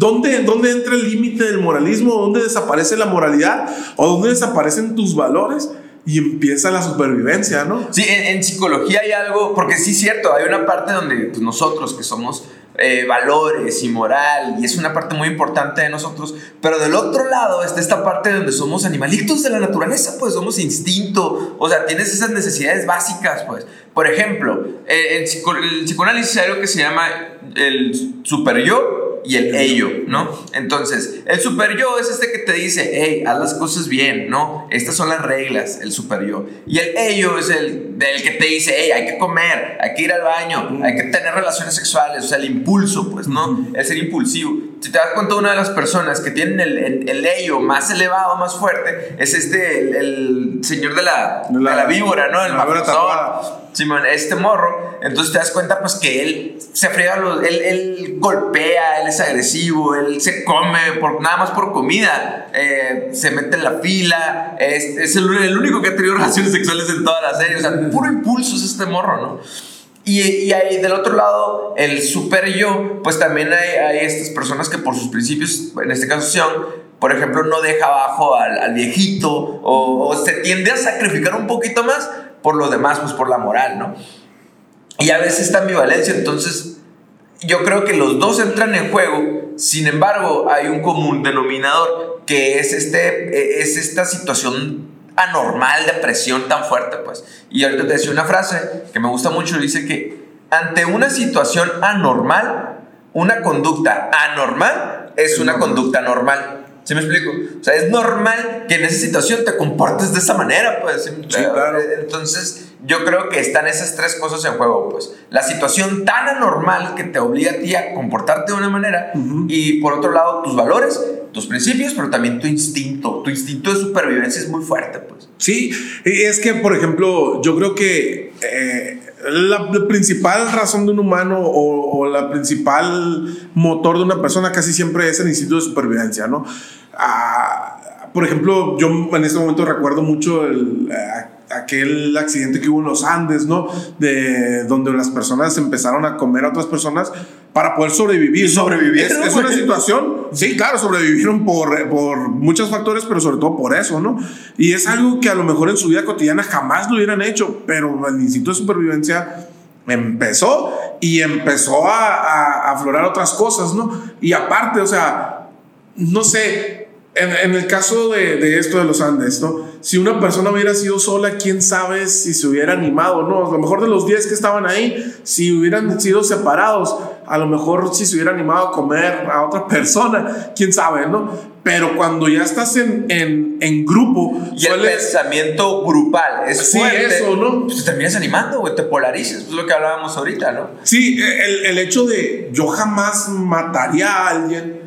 [SPEAKER 2] ¿Dónde, ¿Dónde, entra el límite del moralismo? ¿Dónde desaparece la moralidad? ¿O dónde desaparecen tus valores? Y empieza la supervivencia, ¿no?
[SPEAKER 1] Sí, en, psicología hay algo, porque sí es cierto, hay una parte donde pues, nosotros que somos eh, valores y moral, y es una parte muy importante de nosotros, pero del otro lado está esta parte donde somos animalitos de la naturaleza, pues somos instinto, o sea, tienes esas necesidades básicas, pues. Por ejemplo, eh, en el hay algo que se llama el super yo y el ello, ¿no? Entonces, el super yo es este que te dice, hey, haz las cosas bien, ¿no? Estas son las reglas, el super yo. Y el ello es el del que te dice, hey, hay que comer, hay que ir al baño, hay que tener relaciones sexuales, o sea, el impulso, pues, ¿no? El ser impulsivo. Si te das cuenta, una de las personas que tienen el, el, ello más elevado, más fuerte, es este, el, señor de la, de la, víbora, ¿no? El mafioso. Simón, este morro, entonces te das cuenta pues que él se friega, los, él, él, golpea, él es agresivo, él se come por, nada más por comida, eh, se mete en la fila, es, es el, el, único que ha tenido (laughs) relaciones sexuales en toda la serie, o sea, puro impulso es este morro, ¿no? Y, y ahí del otro lado, el super yo, pues también hay, hay, estas personas que por sus principios, en este caso Sion, por ejemplo, no deja abajo al, al viejito o, o se tiende a sacrificar un poquito más por lo demás, pues por la moral, ¿no? Y a veces esta ambivalencia, entonces yo creo que los dos entran en juego, sin embargo hay un común denominador que es, este, es esta situación anormal de presión tan fuerte, pues. Y ahorita te decía una frase que me gusta mucho, dice que ante una situación anormal, una conducta anormal es una conducta normal. ¿Sí me explico? O sea, es normal que en esa situación te comportes de esa manera, pues. Sí, claro. Entonces, yo creo que están esas tres cosas en juego, pues. La situación tan anormal que te obliga a ti a comportarte de una manera y por otro lado tus valores, tus principios, pero también tu instinto. Tu instinto de supervivencia es muy fuerte, pues.
[SPEAKER 2] Sí, es que, por ejemplo, yo creo que eh, la, principal razón de un humano o, la principal motor de una persona casi siempre es el instinto de supervivencia, ¿no? Ah, por ejemplo, yo en este momento recuerdo mucho el, aquel accidente que hubo en los Andes, ¿no? De donde las personas empezaron a comer a otras personas para poder sobrevivir.
[SPEAKER 1] sobrevivir.
[SPEAKER 2] Es, una situación, sí, claro, sobrevivieron por, por muchos factores, pero sobre todo por eso, ¿no? Y es algo que a lo mejor en su vida cotidiana jamás lo hubieran hecho, pero el instinto de supervivencia empezó y empezó a, a aflorar otras cosas, ¿no? Y aparte, o sea, no sé, en, el caso de, de, esto de los Andes, ¿no? Si una persona hubiera sido sola, quién sabe si se hubiera animado, ¿no? A lo mejor de los 10 que estaban ahí, si hubieran sido separados, a lo mejor si se hubiera animado a comer a otra (laughs) persona, quién sabe, ¿no? Pero cuando ya estás en, en, en grupo.
[SPEAKER 1] Y el pensamiento grupal es
[SPEAKER 2] sí, eso, ¿no?
[SPEAKER 1] Pues te terminas animando, güey, te polarizas, es lo que hablábamos ahorita, ¿no?
[SPEAKER 2] Sí, el, el hecho de yo jamás mataría a alguien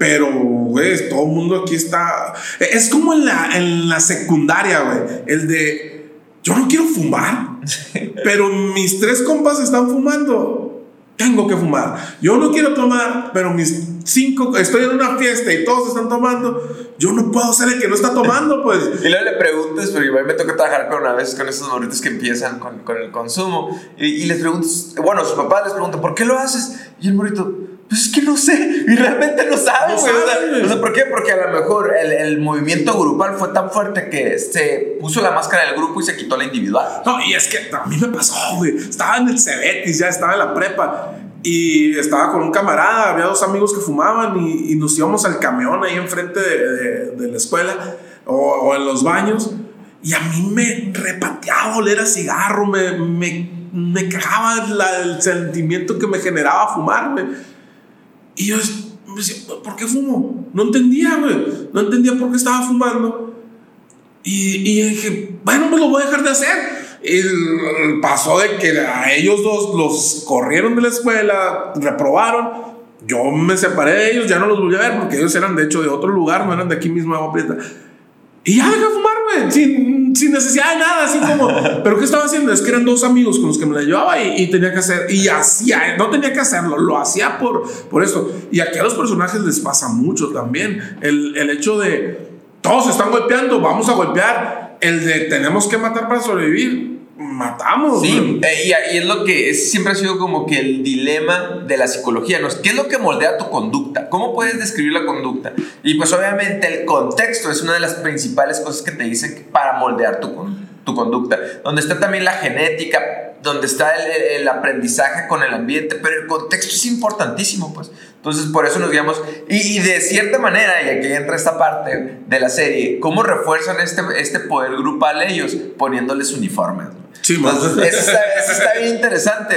[SPEAKER 2] pero, güey, todo el mundo aquí está. Es como en la, en la secundaria, güey. El de. Yo no quiero fumar, (laughs) pero mis tres compas están fumando. Tengo que fumar. Yo no quiero tomar, pero mis cinco. Estoy en una fiesta y todos están tomando. Yo no puedo ser el que no está tomando, pues. (laughs)
[SPEAKER 1] y luego le preguntas, a mí me toca trabajar con una vez con esos morritos que empiezan con, con el consumo. Y, y les preguntas, bueno, su papá les pregunta, ¿por qué lo haces? Y el morrito pues es que no sé, y realmente no sabe, güey. o, sea, ¿por qué? Porque a lo mejor el, el, movimiento grupal fue tan fuerte que se puso la máscara del grupo y se quitó la individual.
[SPEAKER 2] No, y es que a mí me pasó, güey. Estaba en el Cebetis, ya estaba en la prepa. Y estaba con un camarada, había dos amigos que fumaban y, y nos íbamos al camión ahí enfrente de, de, la escuela o, o, en los baños. Y a mí me repateaba oler a cigarro, me, me, me cagaba la, el sentimiento que me generaba fumar, güey. Y yo decía, ¿por qué fumo? No entendía, güey. No entendía por qué estaba fumando. Y, y dije, bueno, pues lo voy a dejar de hacer. Y pasó de que a ellos dos los corrieron de la escuela, reprobaron. Yo me separé de ellos, ya no los volví a ver porque ellos eran de hecho de otro lugar, no eran de aquí mismo Agua Prieta. Y ya dejé de fumar, güey, sin, sin, necesidad de nada, así como. (laughs) Pero ¿qué estaba haciendo? Es que eran dos amigos con los que me la llevaba y, y tenía que hacer. Y hacía, no tenía que hacerlo, lo hacía por, por eso. Y aquí a los personajes les pasa mucho también. El, el hecho de. Todos están golpeando, vamos a golpear. El de tenemos que matar para sobrevivir matamos.
[SPEAKER 1] Sí, eh, y, es lo que es, siempre ha sido como que el dilema de la psicología, ¿no? ¿Qué es lo que moldea tu conducta? ¿Cómo puedes describir la conducta? Y pues obviamente el contexto es una de las principales cosas que te dicen para moldear tu, tu conducta, donde está también la genética, donde está el, el, aprendizaje con el ambiente, pero el contexto es importantísimo, pues. Entonces, por eso nos guiamos. Y, y, de cierta manera, y aquí entra esta parte de la serie, ¿cómo refuerzan este, este poder grupal ellos? Poniéndoles uniformes.
[SPEAKER 2] Sí, Entonces,
[SPEAKER 1] eso, está, (laughs) eso está, bien interesante.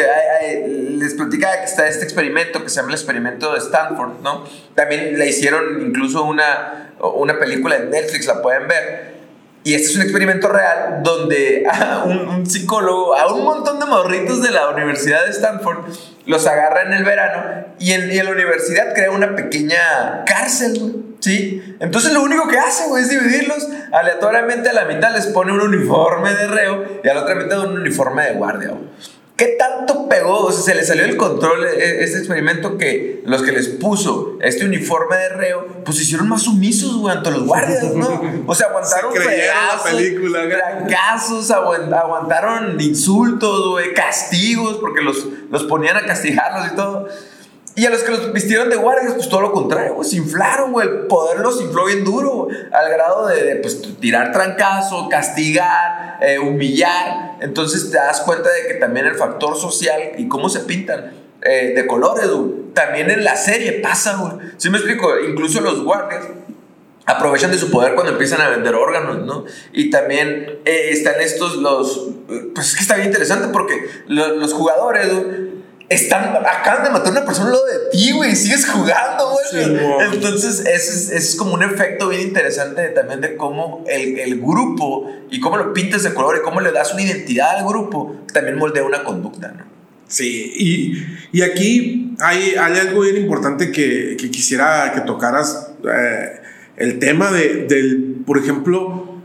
[SPEAKER 1] les platicaba que está este experimento que se llama el experimento de Stanford, ¿no? También le hicieron incluso una, una película en Netflix, la pueden ver y este es un experimento real donde (laughs) un, psicólogo, a un montón de morritos de la Universidad de Stanford, los agarra en el verano y en, la universidad crea una pequeña cárcel, ¿sí? Entonces lo único que hace, es dividirlos aleatoriamente a la mitad, les pone un uniforme de reo y a la otra mitad un uniforme de guardia. ¿Qué tanto pegó? O sea, se le salió el control este experimento que los que les puso este uniforme de reo, pues se hicieron más sumisos, güey, ante los guardias, ¿no? (laughs) O sea, aguantaron fracasos, aguantaron insultos, güey, castigos, porque los, los ponían a castigarlos y todo. Y a los que los vistieron de guardias, pues todo lo contrario, güey, se inflaron, güey, el poder los infló bien duro, al grado de, pues, tirar trancazo, castigar, eh, humillar. Entonces te das cuenta de que también el factor social y cómo se pintan eh, de colores, güey, también en la serie pasa, güey. ¿Sí me explico? Incluso los guardias aprovechan de su poder cuando empiezan a vender órganos, ¿no? Y también eh, están estos, los, pues es que está bien interesante porque los, los jugadores, güey, están, acaban de matar a una persona lado de ti, güey, y sigues jugando, güey. Sí, Entonces, ese es, es, como un efecto bien interesante también de cómo el, el, grupo y cómo lo pintas de color y cómo le das una identidad al grupo, también moldea una conducta, ¿no?
[SPEAKER 2] Sí, y, y aquí hay, hay, algo bien importante que, que quisiera que tocaras, eh, el tema de, del, por ejemplo,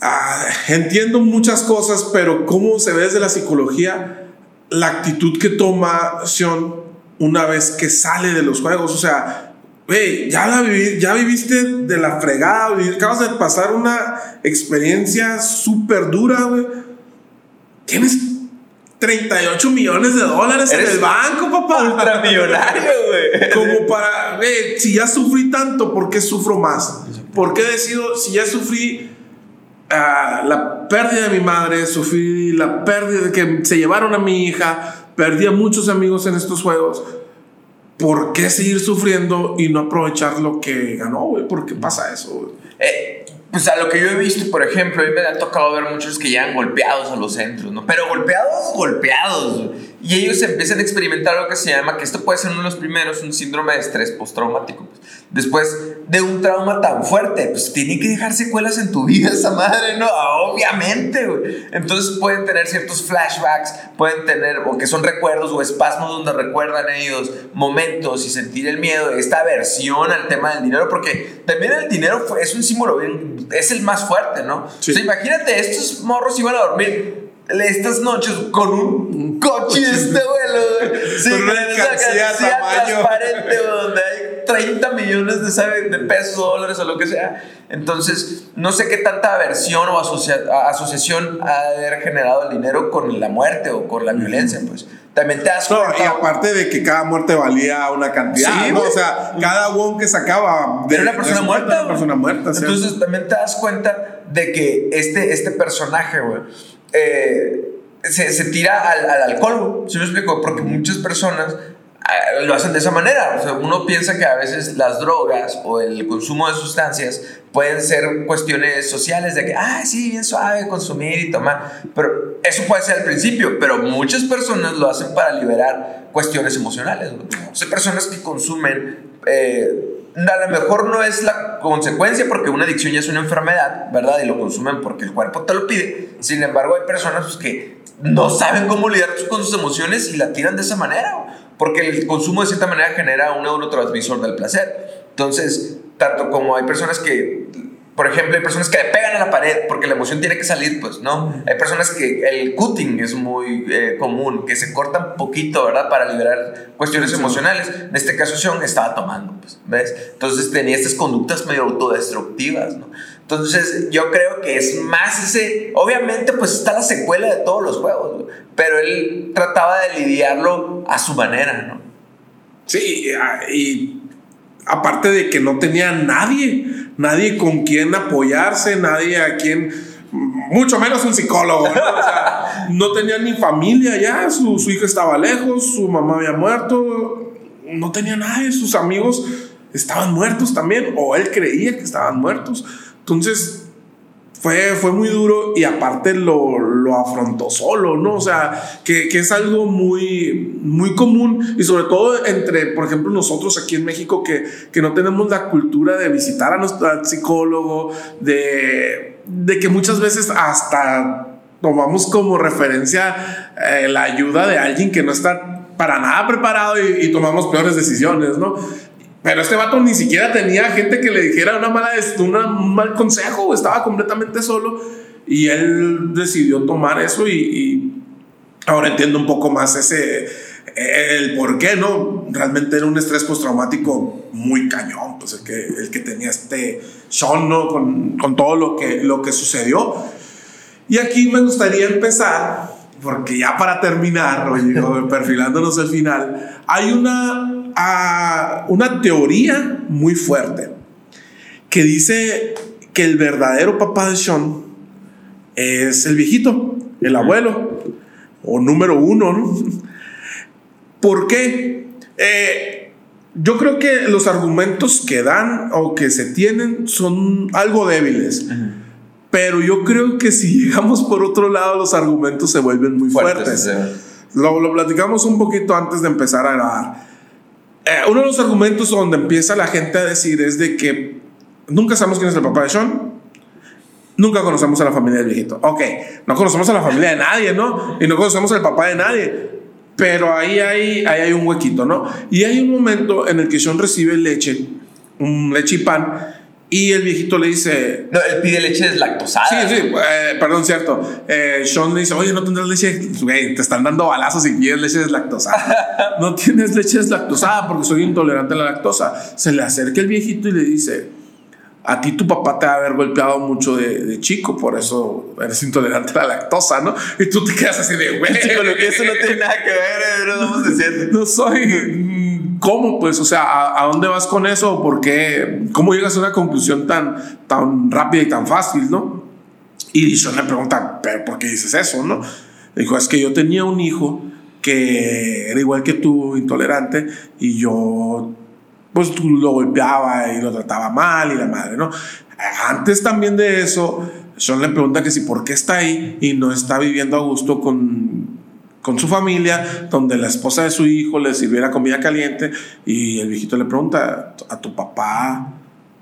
[SPEAKER 2] ah, entiendo muchas cosas, pero cómo se ve desde la psicología la actitud que toma Sion una vez que sale de los juegos. O sea, güey, ya, la ya viviste de la fregada, acabas de pasar una experiencia súper dura, güey. Tienes 38 millones de dólares en el banco, papá.
[SPEAKER 1] Ultramillonario, güey.
[SPEAKER 2] Como para, güey, si ya sufrí tanto, ¿por qué sufro más? ¿Por qué decido, si ya sufrí uh, la pérdida de mi madre, sufrí la pérdida de que se llevaron a mi hija, perdí a muchos amigos en estos juegos. ¿por qué seguir sufriendo y no aprovechar lo que ganó, güey? ¿Por qué pasa eso?
[SPEAKER 1] Eh, pues a lo que yo he visto, por ejemplo, a mí me ha tocado ver muchos que llegan golpeados a los centros, ¿no? Pero golpeados, golpeados. Y ellos empiezan a experimentar lo que se llama, que esto puede ser uno de los primeros, un síndrome de estrés postraumático. Pues. Después de un trauma tan fuerte, pues tiene que dejar secuelas en tu vida esa madre, ¿no? Obviamente, güey. Entonces pueden tener ciertos flashbacks, pueden tener, o que son recuerdos o espasmos donde recuerdan ellos momentos y sentir el miedo, esta aversión al tema del dinero, porque también el dinero es un símbolo bien es el más fuerte, ¿no? O sea, imagínate, estos morros iban a dormir estas noches con un coche de este vuelo, sí, con una transparente donde hay 30 millones de, de pesos, dólares o lo que sea. Entonces, no sé qué tanta aversión o asociación ha de haber generado el dinero con la muerte o con la violencia, pues también te das
[SPEAKER 2] cuenta. No, y aparte de que cada muerte valía una cantidad, ¿no? O sea, cada won que sacaba.
[SPEAKER 1] Era una persona muerta.
[SPEAKER 2] Una persona muerta,
[SPEAKER 1] Entonces también te das cuenta de que este, este personaje, güey, eh, se, se, tira al, al alcohol, ¿sí me explico? Porque muchas personas ah, lo hacen de esa manera. O sea, uno piensa que a veces las drogas o el consumo de sustancias pueden ser cuestiones sociales de que, ah, sí, bien suave consumir y tomar. Pero eso puede ser al principio, pero muchas personas lo hacen para liberar cuestiones emocionales. O sea, personas que consumen, eh, a lo mejor no es la consecuencia porque una adicción ya es una enfermedad, ¿verdad? Y lo consumen porque el cuerpo te lo pide. Sin embargo, hay personas pues, que no saben cómo lidiar con sus emociones y la tiran de esa manera, porque el consumo de cierta manera genera un neurotransmisor del placer. Entonces, tanto como hay personas que, por ejemplo, hay personas que le pegan a la pared porque la emoción tiene que salir, pues, ¿no? Hay personas que el cutting es muy eh, común, que se cortan poquito, ¿verdad? Para liberar cuestiones emocionales. En este caso, Sean estaba tomando, pues, ¿ves? Entonces tenía estas conductas medio autodestructivas, ¿no? Entonces, yo creo que es más ese. Obviamente, pues está la secuela de todos los juegos, pero él trataba de lidiarlo a su manera, ¿no?
[SPEAKER 2] Sí, y aparte de que no tenía nadie, nadie con quien apoyarse, nadie a quien, mucho menos un psicólogo, ¿no? O sea, (laughs) no tenía ni familia ya, su, su hija estaba lejos, su mamá había muerto, no tenía nadie, sus amigos estaban muertos también, o él creía que estaban muertos. Entonces, fue, fue muy duro y aparte lo, lo afrontó solo, ¿no? O sea, que, que, es algo muy, muy común y sobre todo entre, por ejemplo, nosotros aquí en México que, que no tenemos la cultura de visitar a nuestro psicólogo, de, de que muchas veces hasta tomamos como referencia eh, la ayuda de alguien que no está para nada preparado y, y tomamos peores decisiones, ¿no? Pero este vato ni siquiera tenía gente que le dijera una mala, un mal consejo, estaba completamente solo y él decidió tomar eso y, ahora entiendo un poco más ese, el por qué, ¿no? Realmente era un estrés postraumático muy cañón, pues el que, el que tenía este Sean, ¿no? Con, con todo lo que, lo que sucedió. Y aquí me gustaría empezar, porque ya para terminar, (laughs) perfilándonos al final, hay una a una teoría muy fuerte que dice que el verdadero papá de Sean es el viejito, el abuelo, o número uno. ¿Por qué? Eh, yo creo que los argumentos que dan o que se tienen son algo débiles. Pero yo creo que si llegamos por otro lado, los argumentos se vuelven muy fuertes. Lo, lo, platicamos un poquito antes de empezar a grabar. Eh, uno de los argumentos donde empieza la gente a decir es de que nunca sabemos quién es el papá de Sean. Nunca conocemos a la familia del viejito. Ok, no conocemos a la familia de nadie, ¿no? Y no conocemos al papá de nadie. Pero ahí hay, ahí hay un huequito, ¿no? Y hay un momento en el que Sean recibe leche, un leche y pan, y el viejito le dice.
[SPEAKER 1] No, él pide leche deslactosada.
[SPEAKER 2] Sí, sí, eh, perdón, cierto. Eh, Sean le dice: Oye, no tendrás leche. Güey, te están dando balazos y quieres leche deslactosada. (laughs) no tienes leche deslactosada porque soy intolerante a la lactosa. Se le acerca el viejito y le dice: A ti tu papá te va a haber golpeado mucho de, de chico, por eso eres intolerante a la lactosa, ¿no? Y tú te quedas así de, (laughs) güey.
[SPEAKER 1] Eso no tiene nada que ver,
[SPEAKER 2] no, (laughs) no soy ¿Cómo? Pues, o sea, ¿a, dónde vas con eso? ¿Por qué? ¿Cómo llegas a una conclusión tan, tan rápida y tan fácil, no? Y Dishon le pregunta, ¿pero por qué dices eso, no? Dijo, es que yo tenía un hijo que era igual que tú, intolerante, y yo pues lo golpeaba y lo trataba mal y la madre, ¿no? Antes también de eso, Sean le pregunta que si por qué está ahí y no está viviendo a gusto con, con su familia, donde la esposa de su hijo le sirviera comida caliente y el viejito le pregunta a tu papá,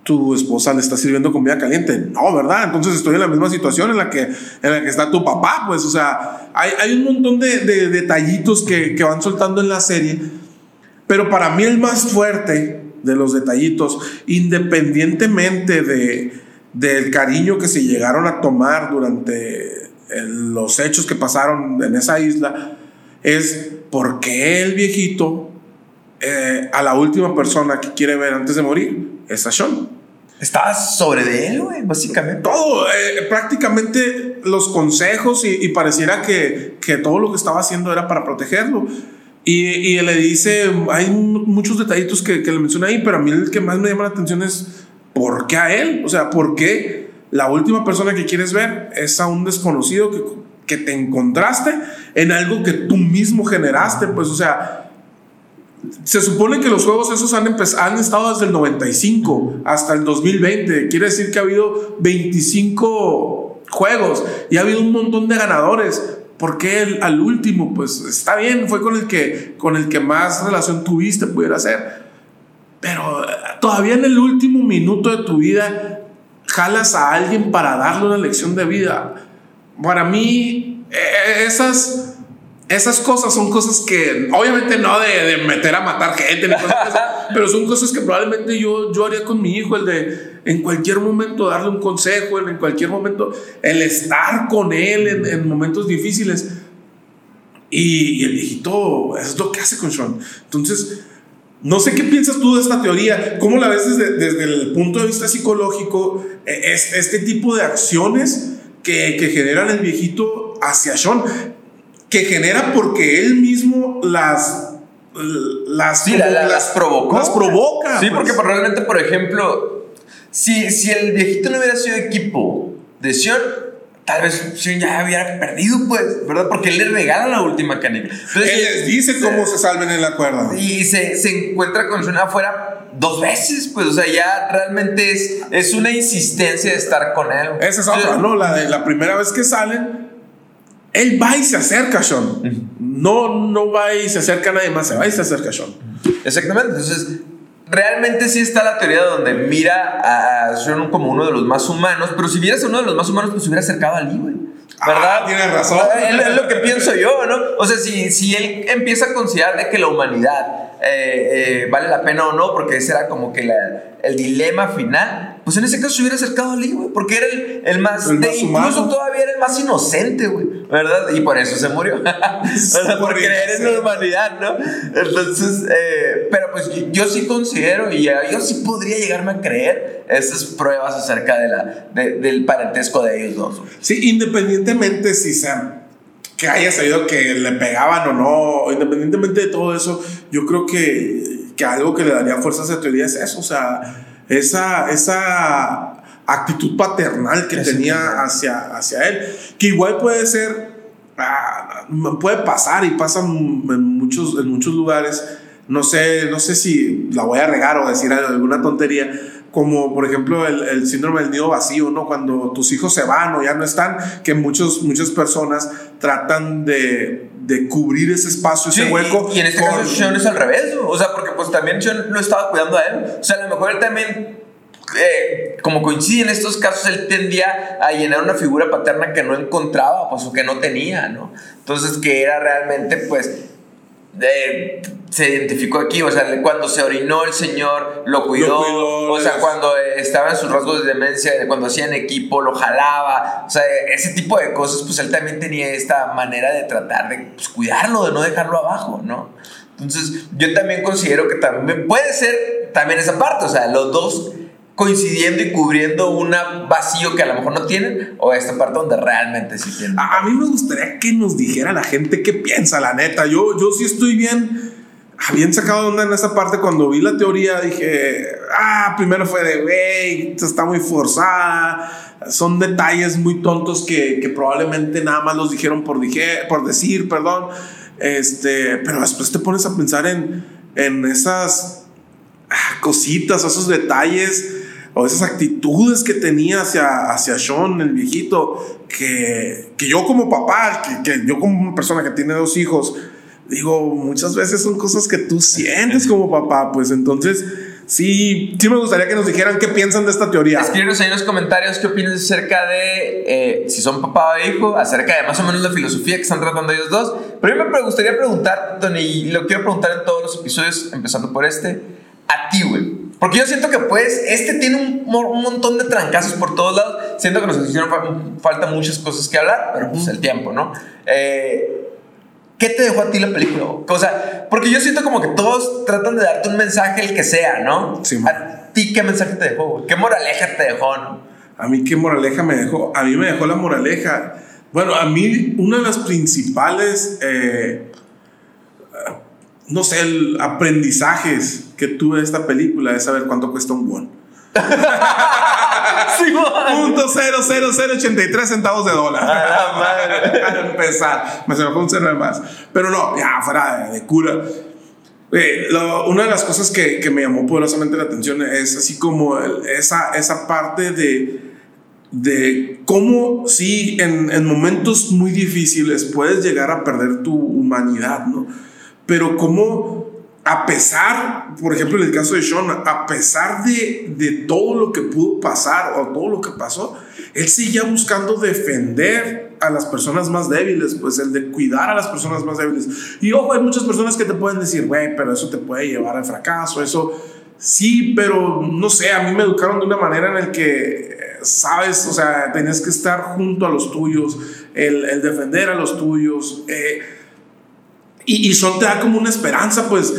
[SPEAKER 2] tu esposa le está sirviendo comida caliente. No, ¿verdad? Entonces estoy en la misma situación en la que, en la que está tu papá, pues, o sea, hay, hay un montón de, de detallitos que, que van soltando en la serie, pero para mí el más fuerte de los detallitos, independientemente de, del cariño que se llegaron a tomar durante los hechos que pasaron en esa isla, es por qué el viejito eh, a la última persona que quiere ver antes de morir es a Sean.
[SPEAKER 1] Estaba sobre de él, güey, básicamente.
[SPEAKER 2] Todo, eh, prácticamente los consejos y, pareciera que, que, todo lo que estaba haciendo era para protegerlo. Y, y le dice, hay muchos detallitos que, que, le menciona ahí, pero a mí el que más me llama la atención es por qué a él, o sea, por qué la última persona que quieres ver es a un desconocido que, que te encontraste en algo que tú mismo generaste, pues, o sea, se supone que los juegos esos han, han estado desde el 95 hasta el 2020. Quiere decir que ha habido 25 juegos y ha habido un montón de ganadores. ¿Por qué al último? Pues está bien, fue con el que, con el que más relación tuviste, pudiera ser. Pero eh, todavía en el último minuto de tu vida jalas a alguien para darle una lección de vida. Para mí, eh, esas esas cosas son cosas que, obviamente no de, meter a matar gente, (laughs) pero son cosas que probablemente yo, yo haría con mi hijo, el de en cualquier momento darle un consejo, en cualquier momento el estar con él en, momentos difíciles. Y, el viejito es lo que hace con Sean. Entonces, no sé qué piensas tú de esta teoría, cómo la ves desde, desde el punto de vista psicológico, e, este tipo de acciones que, que generan el viejito hacia Sean que genera porque él mismo las las,
[SPEAKER 1] las provocó.
[SPEAKER 2] Las provoca.
[SPEAKER 1] Sí, pues. porque realmente, por ejemplo, si, si el viejito no hubiera sido equipo de Sion, tal vez Sion ya hubiera perdido, pues, ¿verdad? Porque él le regala la última canica.
[SPEAKER 2] él les dice cómo se salven en la cuerda.
[SPEAKER 1] Y se, se encuentra con Sion afuera dos veces, pues, o sea, ya realmente es, es una insistencia de estar con él.
[SPEAKER 2] Esa es otra, ¿no? La de la primera vez que salen él va y se acerca a Sean. No, no va y se acerca a nadie más, se va y se acerca a Sean.
[SPEAKER 1] Exactamente. Entonces, realmente sí está la teoría donde mira a Sean como uno de los más humanos, pero si vieras a uno de los más humanos, pues se hubiera acercado a Lee, güey. ¿Verdad?
[SPEAKER 2] Ah, tienes razón.
[SPEAKER 1] Es, lo que pienso yo, ¿no? O sea, si, si él empieza a considerar de que la humanidad eh, eh, vale la pena o no, porque ese era como que el dilema final, pues en ese caso se hubiera acercado a Lee, güey, porque era el, el más, incluso todavía era el más inocente, güey, ¿verdad? Y por eso se murió, (laughs) por creer en la humanidad, ¿no? Entonces, eh, pero pues yo sí considero y yo sí podría llegarme a creer esas pruebas acerca de la, del parentesco de ellos dos.
[SPEAKER 2] Sí, independientemente si sean que haya sabido que le pegaban o no, independientemente de todo eso, yo creo que, que algo que le daría fuerza a esa teoría es eso, o sea, esa, esa actitud paternal que tenía hacia, hacia él, que igual puede ser, ah, puede pasar y pasa en muchos, en muchos lugares, no sé, no sé si la voy a regar o decir alguna tontería, como por ejemplo el, el, síndrome del nido vacío, ¿no? Cuando tus hijos se van o ya no están, que muchos, muchas personas tratan de, de cubrir ese espacio, ese hueco.
[SPEAKER 1] Y, en este caso Sean es al revés, o sea, porque pues también Sean lo estaba cuidando a él, o sea, a lo mejor él también eh, como coincide en estos casos, él tendía a llenar una figura paterna que no encontraba, pues, o que no tenía, ¿no? Entonces, que era realmente, pues, se identificó aquí, o sea, cuando se orinó el señor, lo cuidó, o sea, cuando estaba en sus rasgos de demencia, cuando hacían equipo, lo jalaba, o sea, ese tipo de cosas, pues él también tenía esta manera de tratar de pues, cuidarlo, de no dejarlo abajo, ¿no? Entonces, yo también considero que también puede ser también esa parte, o sea, los dos coincidiendo y cubriendo un vacío que a lo mejor no tienen o esta parte donde realmente sí tienen.
[SPEAKER 2] A, mí me gustaría que nos dijera la gente qué piensa, la neta. Yo, yo sí estoy bien, bien sacado de onda en esa parte. Cuando vi la teoría dije, ah, primero fue de, güey, está muy forzada. Son detalles muy tontos que, probablemente nada más los dijeron por, dije, por decir, perdón. Este, pero después te pones a pensar en, en esas ah, cositas, esos detalles o esas actitudes que tenía hacia, hacia Sean, el viejito, que, que yo como papá, que, que yo como una persona que tiene dos hijos, digo, muchas veces son cosas que tú sientes como papá, pues entonces sí, sí me gustaría que nos dijeran qué piensan de esta teoría.
[SPEAKER 1] Escríbenos ahí en los comentarios qué opinas acerca de eh, si son papá o hijo, acerca de más o menos la filosofía que están tratando ellos dos. Pero mí me gustaría preguntar, Tony, y lo quiero preguntar en todos los episodios, empezando por este, a ti, güey. Porque yo siento que pues este tiene un, un, montón de trancazos por todos lados. Siento que nos hicieron falta muchas cosas que hablar, pero pues el tiempo, ¿no? Eh, ¿Qué te dejó a ti la película? O sea, porque yo siento como que todos tratan de darte un mensaje, el que sea, ¿no?
[SPEAKER 2] Sí,
[SPEAKER 1] ¿A ti qué mensaje te dejó? ¿Qué moraleja te dejó? No?
[SPEAKER 2] A mí, ¿qué moraleja me dejó? A mí me dejó la moraleja. Bueno, a mí, una de las principales, eh, no sé, aprendizajes que tuve de esta película es saber cuánto cuesta un won. (laughs) Punto 00083 centavos de dólar. A (laughs) empezar. Me se me fue un cero de más. Pero no, ya fuera de, cura. Eh, una de las cosas que, que, me llamó poderosamente la atención es así como esa, esa parte de, de cómo sí en, en, momentos muy difíciles puedes llegar a perder tu humanidad, ¿no? Pero cómo a pesar, por ejemplo, en el caso de Sean, a pesar de, de, todo lo que pudo pasar o todo lo que pasó, él seguía buscando defender a las personas más débiles, pues el de cuidar a las personas más débiles. Y ojo, hay muchas personas que te pueden decir, güey, pero eso te puede llevar al fracaso, eso sí, pero no sé, a mí me educaron de una manera en la que, sabes, o sea, tenías que estar junto a los tuyos, el, el defender a los tuyos. Eh, y, y Son te da como una esperanza, pues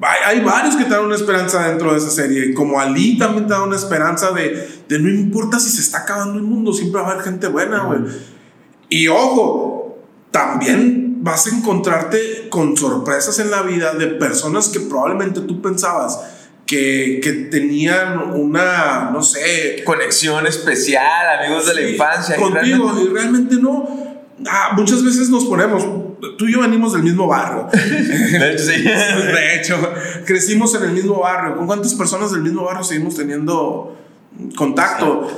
[SPEAKER 2] hay, hay, varios que te dan una esperanza dentro de esa serie. Como Ali también te da una esperanza de, de no importa si se está acabando el mundo, siempre va a haber gente buena, güey. Y ojo, también vas a encontrarte con sorpresas en la vida de personas que probablemente tú pensabas que, que, tenían una, no sé...
[SPEAKER 1] Conexión especial, amigos de la infancia.
[SPEAKER 2] Contigo, y realmente no. Ah, muchas veces nos ponemos, tú y yo venimos del mismo barrio. (laughs)
[SPEAKER 1] De hecho, sí. (laughs)
[SPEAKER 2] De hecho, crecimos en el mismo barrio. ¿Con cuántas personas del mismo barrio seguimos teniendo contacto?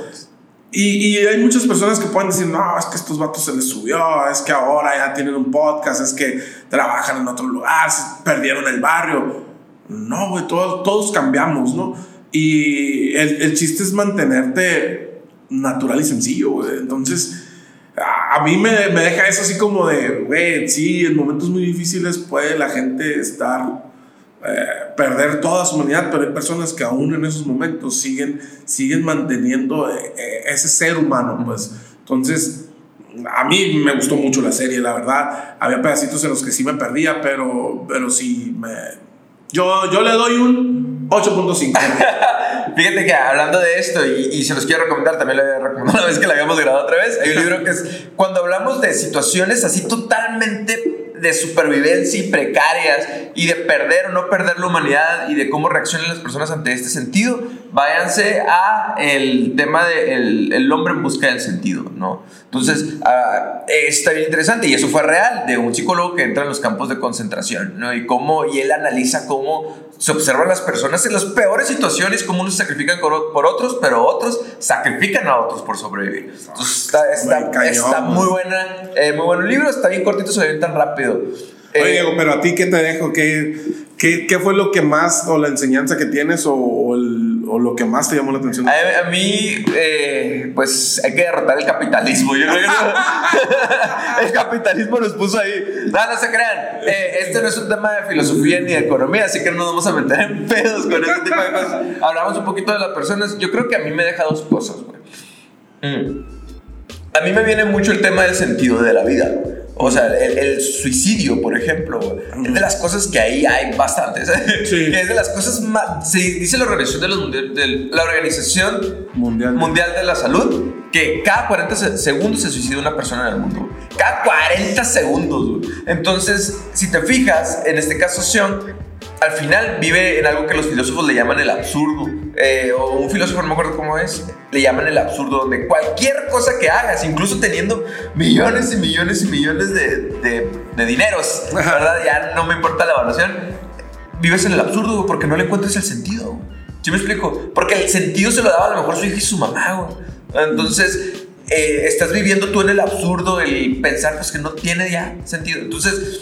[SPEAKER 2] Y, y, hay muchas personas que pueden decir, no, es que estos vatos se les subió, es que ahora ya tienen un podcast, es que trabajan en otro lugar, perdieron el barrio. No, güey, todos, todos cambiamos, ¿no? Y el, el chiste es mantenerte natural y sencillo, güey. Entonces a mí me, me, deja eso así como de, güey, sí, en momentos muy difíciles puede la gente estar, eh, perder toda su humanidad, pero hay personas que aún en esos momentos siguen, siguen manteniendo eh, eh, ese ser humano, pues. Entonces, a mí me gustó mucho la serie, la verdad. Había pedacitos en los que sí me perdía, pero, pero sí, me, yo, yo le doy un 8.5. (laughs)
[SPEAKER 1] Fíjate que hablando de esto, y, y, se los quiero recomendar, también lo había recomendado una vez que la habíamos grabado otra vez, hay un libro que es cuando hablamos de situaciones así totalmente de supervivencia y precarias y de perder o no perder la humanidad y de cómo reaccionan las personas ante este sentido, váyanse a el tema del de el hombre en busca del sentido, ¿no? Entonces, uh, está bien interesante y eso fue real de un psicólogo que entra en los campos de concentración, ¿no? Y cómo, y él analiza cómo se observan las personas en las peores situaciones, cómo unos se sacrifican por otros, pero otros sacrifican a otros por sobrevivir. Entonces, está, está, cañón, está muy buena, eh, muy bueno el libro, está bien cortito, se ve tan rápido.
[SPEAKER 2] Oye, eh, Diego, pero a ti, ¿qué te dejo? ¿Qué, qué, qué fue lo que más, o la enseñanza que tienes, o, o, el, o lo que más te llamó la atención?
[SPEAKER 1] A, a mí, eh, pues hay que derrotar el capitalismo. Yo creo que (laughs) el capitalismo nos puso ahí. No, no se crean. Eh, este no es un tema de filosofía ni de economía, así que no nos vamos a meter en pedos con este tipo de cosas. Hablamos un poquito de las personas. Yo creo que a mí me deja dos cosas. Mm. A mí me viene mucho el tema del sentido de la vida. O sea, el, el, suicidio, por ejemplo, es de las cosas que ahí hay bastantes. (laughs) Sí. es de las cosas más. Se dice la Organización, de, los, de la Organización
[SPEAKER 2] Mundial.
[SPEAKER 1] Mundial de la Salud que cada 40 segundos se suicida una persona en el mundo. Cada 40 segundos. Entonces, si te fijas, en este caso, Sean, al final vive en algo que los filósofos le llaman el absurdo eh, o un filósofo, no me acuerdo cómo es, le llaman el absurdo, donde cualquier cosa que hagas, incluso teniendo millones y millones y millones de, de, de dineros, ¿verdad? Ya no me importa la evaluación, vives en el absurdo, porque no le encuentras el sentido. ¿Sí me explico? Porque el sentido se lo daba a lo mejor su hija y su mamá, güey. Entonces, eh, estás viviendo tú en el absurdo, el pensar pues que no tiene ya sentido. Entonces,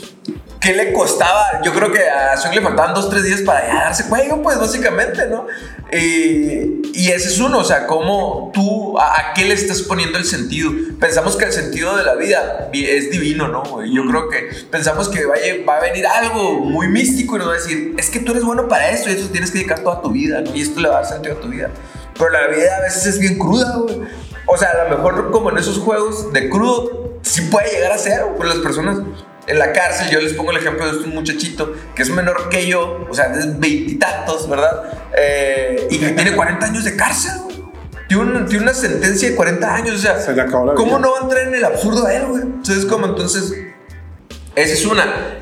[SPEAKER 1] ¿qué le costaba? Yo creo que a Sean le faltaban dos, tres días para ya darse cuello, pues básicamente, ¿no? Eh, y ese es uno, o sea, cómo tú, a, a qué le estás poniendo el sentido. Pensamos que el sentido de la vida vi- es divino, ¿no? Yo creo que pensamos que va a venir algo muy místico y nos va a decir, es que tú eres bueno para esto y eso tienes que dedicar toda tu vida, ¿no? Y esto le va a dar sentido a tu vida. Pero la vida a veces es bien cruda, güey. O sea, a lo mejor como en esos juegos de crudo, sí puede llegar a ser, pues las personas en la cárcel, yo les pongo el ejemplo de este muchachito que es menor que yo, o sea, de veintitantos, ¿verdad? Eh, y que tiene 40 años de cárcel, güey. Tiene una, tiene una sentencia de 40 años, o sea,
[SPEAKER 2] Se le acabó la
[SPEAKER 1] ¿cómo
[SPEAKER 2] vida.
[SPEAKER 1] no va a entrar en el absurdo a él, güey? Entonces, como entonces, esa es una.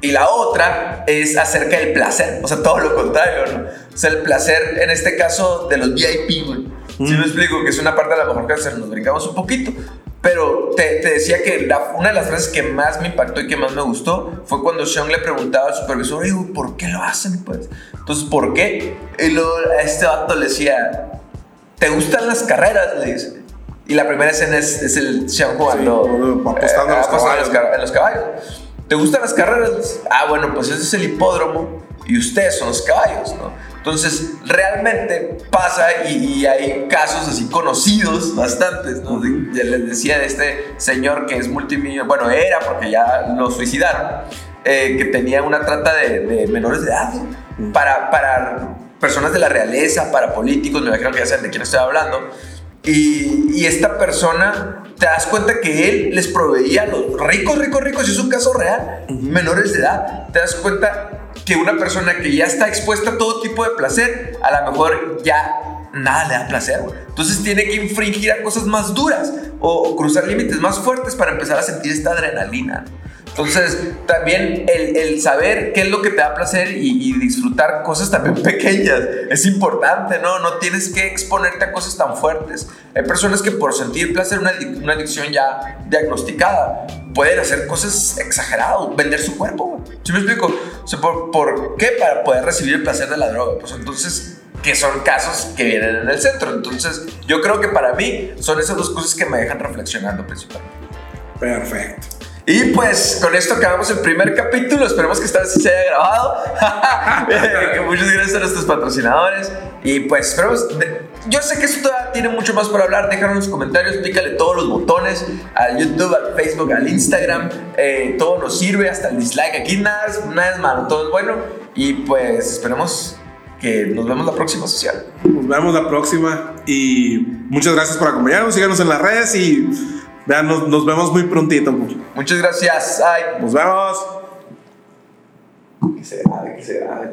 [SPEAKER 1] Y la otra es acerca del placer, o sea, todo lo contrario, ¿no? O sea, el placer en este caso de los VIP, güey. Si me explico, que es una parte a lo mejor que nos brincamos un poquito, pero te, te decía que la- una de las frases que más me impactó y que más me gustó fue cuando Sean le preguntaba al supervisor, güey, ¿por qué lo hacen? Pues, entonces, ¿por qué? Y luego a este vato le decía, ¿te gustan las carreras? Le dice. Y la primera escena es, es el Sean jugando.
[SPEAKER 2] Sí, apostando a los caballos.
[SPEAKER 1] en los caballos. ¿Te gustan las carreras? Ah, bueno, pues ese es el hipódromo y ustedes son los caballos, ¿no? Entonces, realmente pasa y, y hay casos así conocidos, bastantes, ¿no? De- les decía de este señor que es multimillonario, bueno, era porque ya lo suicidaron, eh, que tenía una trata de, de menores de edad, ¿no? para, para personas de la realeza, para políticos, me imagino que ya saben de quién estoy hablando. Y, y esta persona, te das cuenta que él les proveía a los ricos, ricos, ricos, y es un caso real, menores de edad. Te das cuenta que una persona que ya está expuesta a todo tipo de placer, a lo mejor ya nada le da placer. Entonces tiene que infringir a cosas más duras o cruzar límites más fuertes para empezar a sentir esta adrenalina. Entonces, también el, el saber qué es lo que te da placer y, y disfrutar cosas también (laughs) pequeñas es importante, ¿no? No tienes que exponerte a cosas tan fuertes. Hay personas que por sentir placer, una, una adicción ya diagnosticada, pueden hacer cosas exageradas, vender su cuerpo. ¿Sí me explico? O sea, ¿por, ¿por qué? Para poder recibir el placer de la droga. Pues entonces, que son casos que vienen en el centro. Entonces, yo creo que para mí son esas dos cosas que me dejan reflexionando principalmente.
[SPEAKER 2] Perfecto.
[SPEAKER 1] Y pues con esto acabamos el primer capítulo. Esperemos que esta vez se haya grabado. (laughs) Eh, Muchas gracias a nuestros patrocinadores. Y pues esperemos. Yo sé que esto todavía tiene mucho más por hablar. Déjanos en los comentarios, pícale todos los botones al YouTube, al Facebook, al Instagram. Eh, todo nos sirve, hasta el dislike. Aquí nada es, nada es malo, todo es bueno. Y pues esperemos que nos vemos la próxima social.
[SPEAKER 2] Nos vemos la próxima y muchas gracias por acompañarnos. Síganos en las redes y vean, nos, nos vemos muy prontito.
[SPEAKER 1] Muchas gracias. Ay.
[SPEAKER 2] Nos vemos.
[SPEAKER 1] Que se grabe, que se grabe.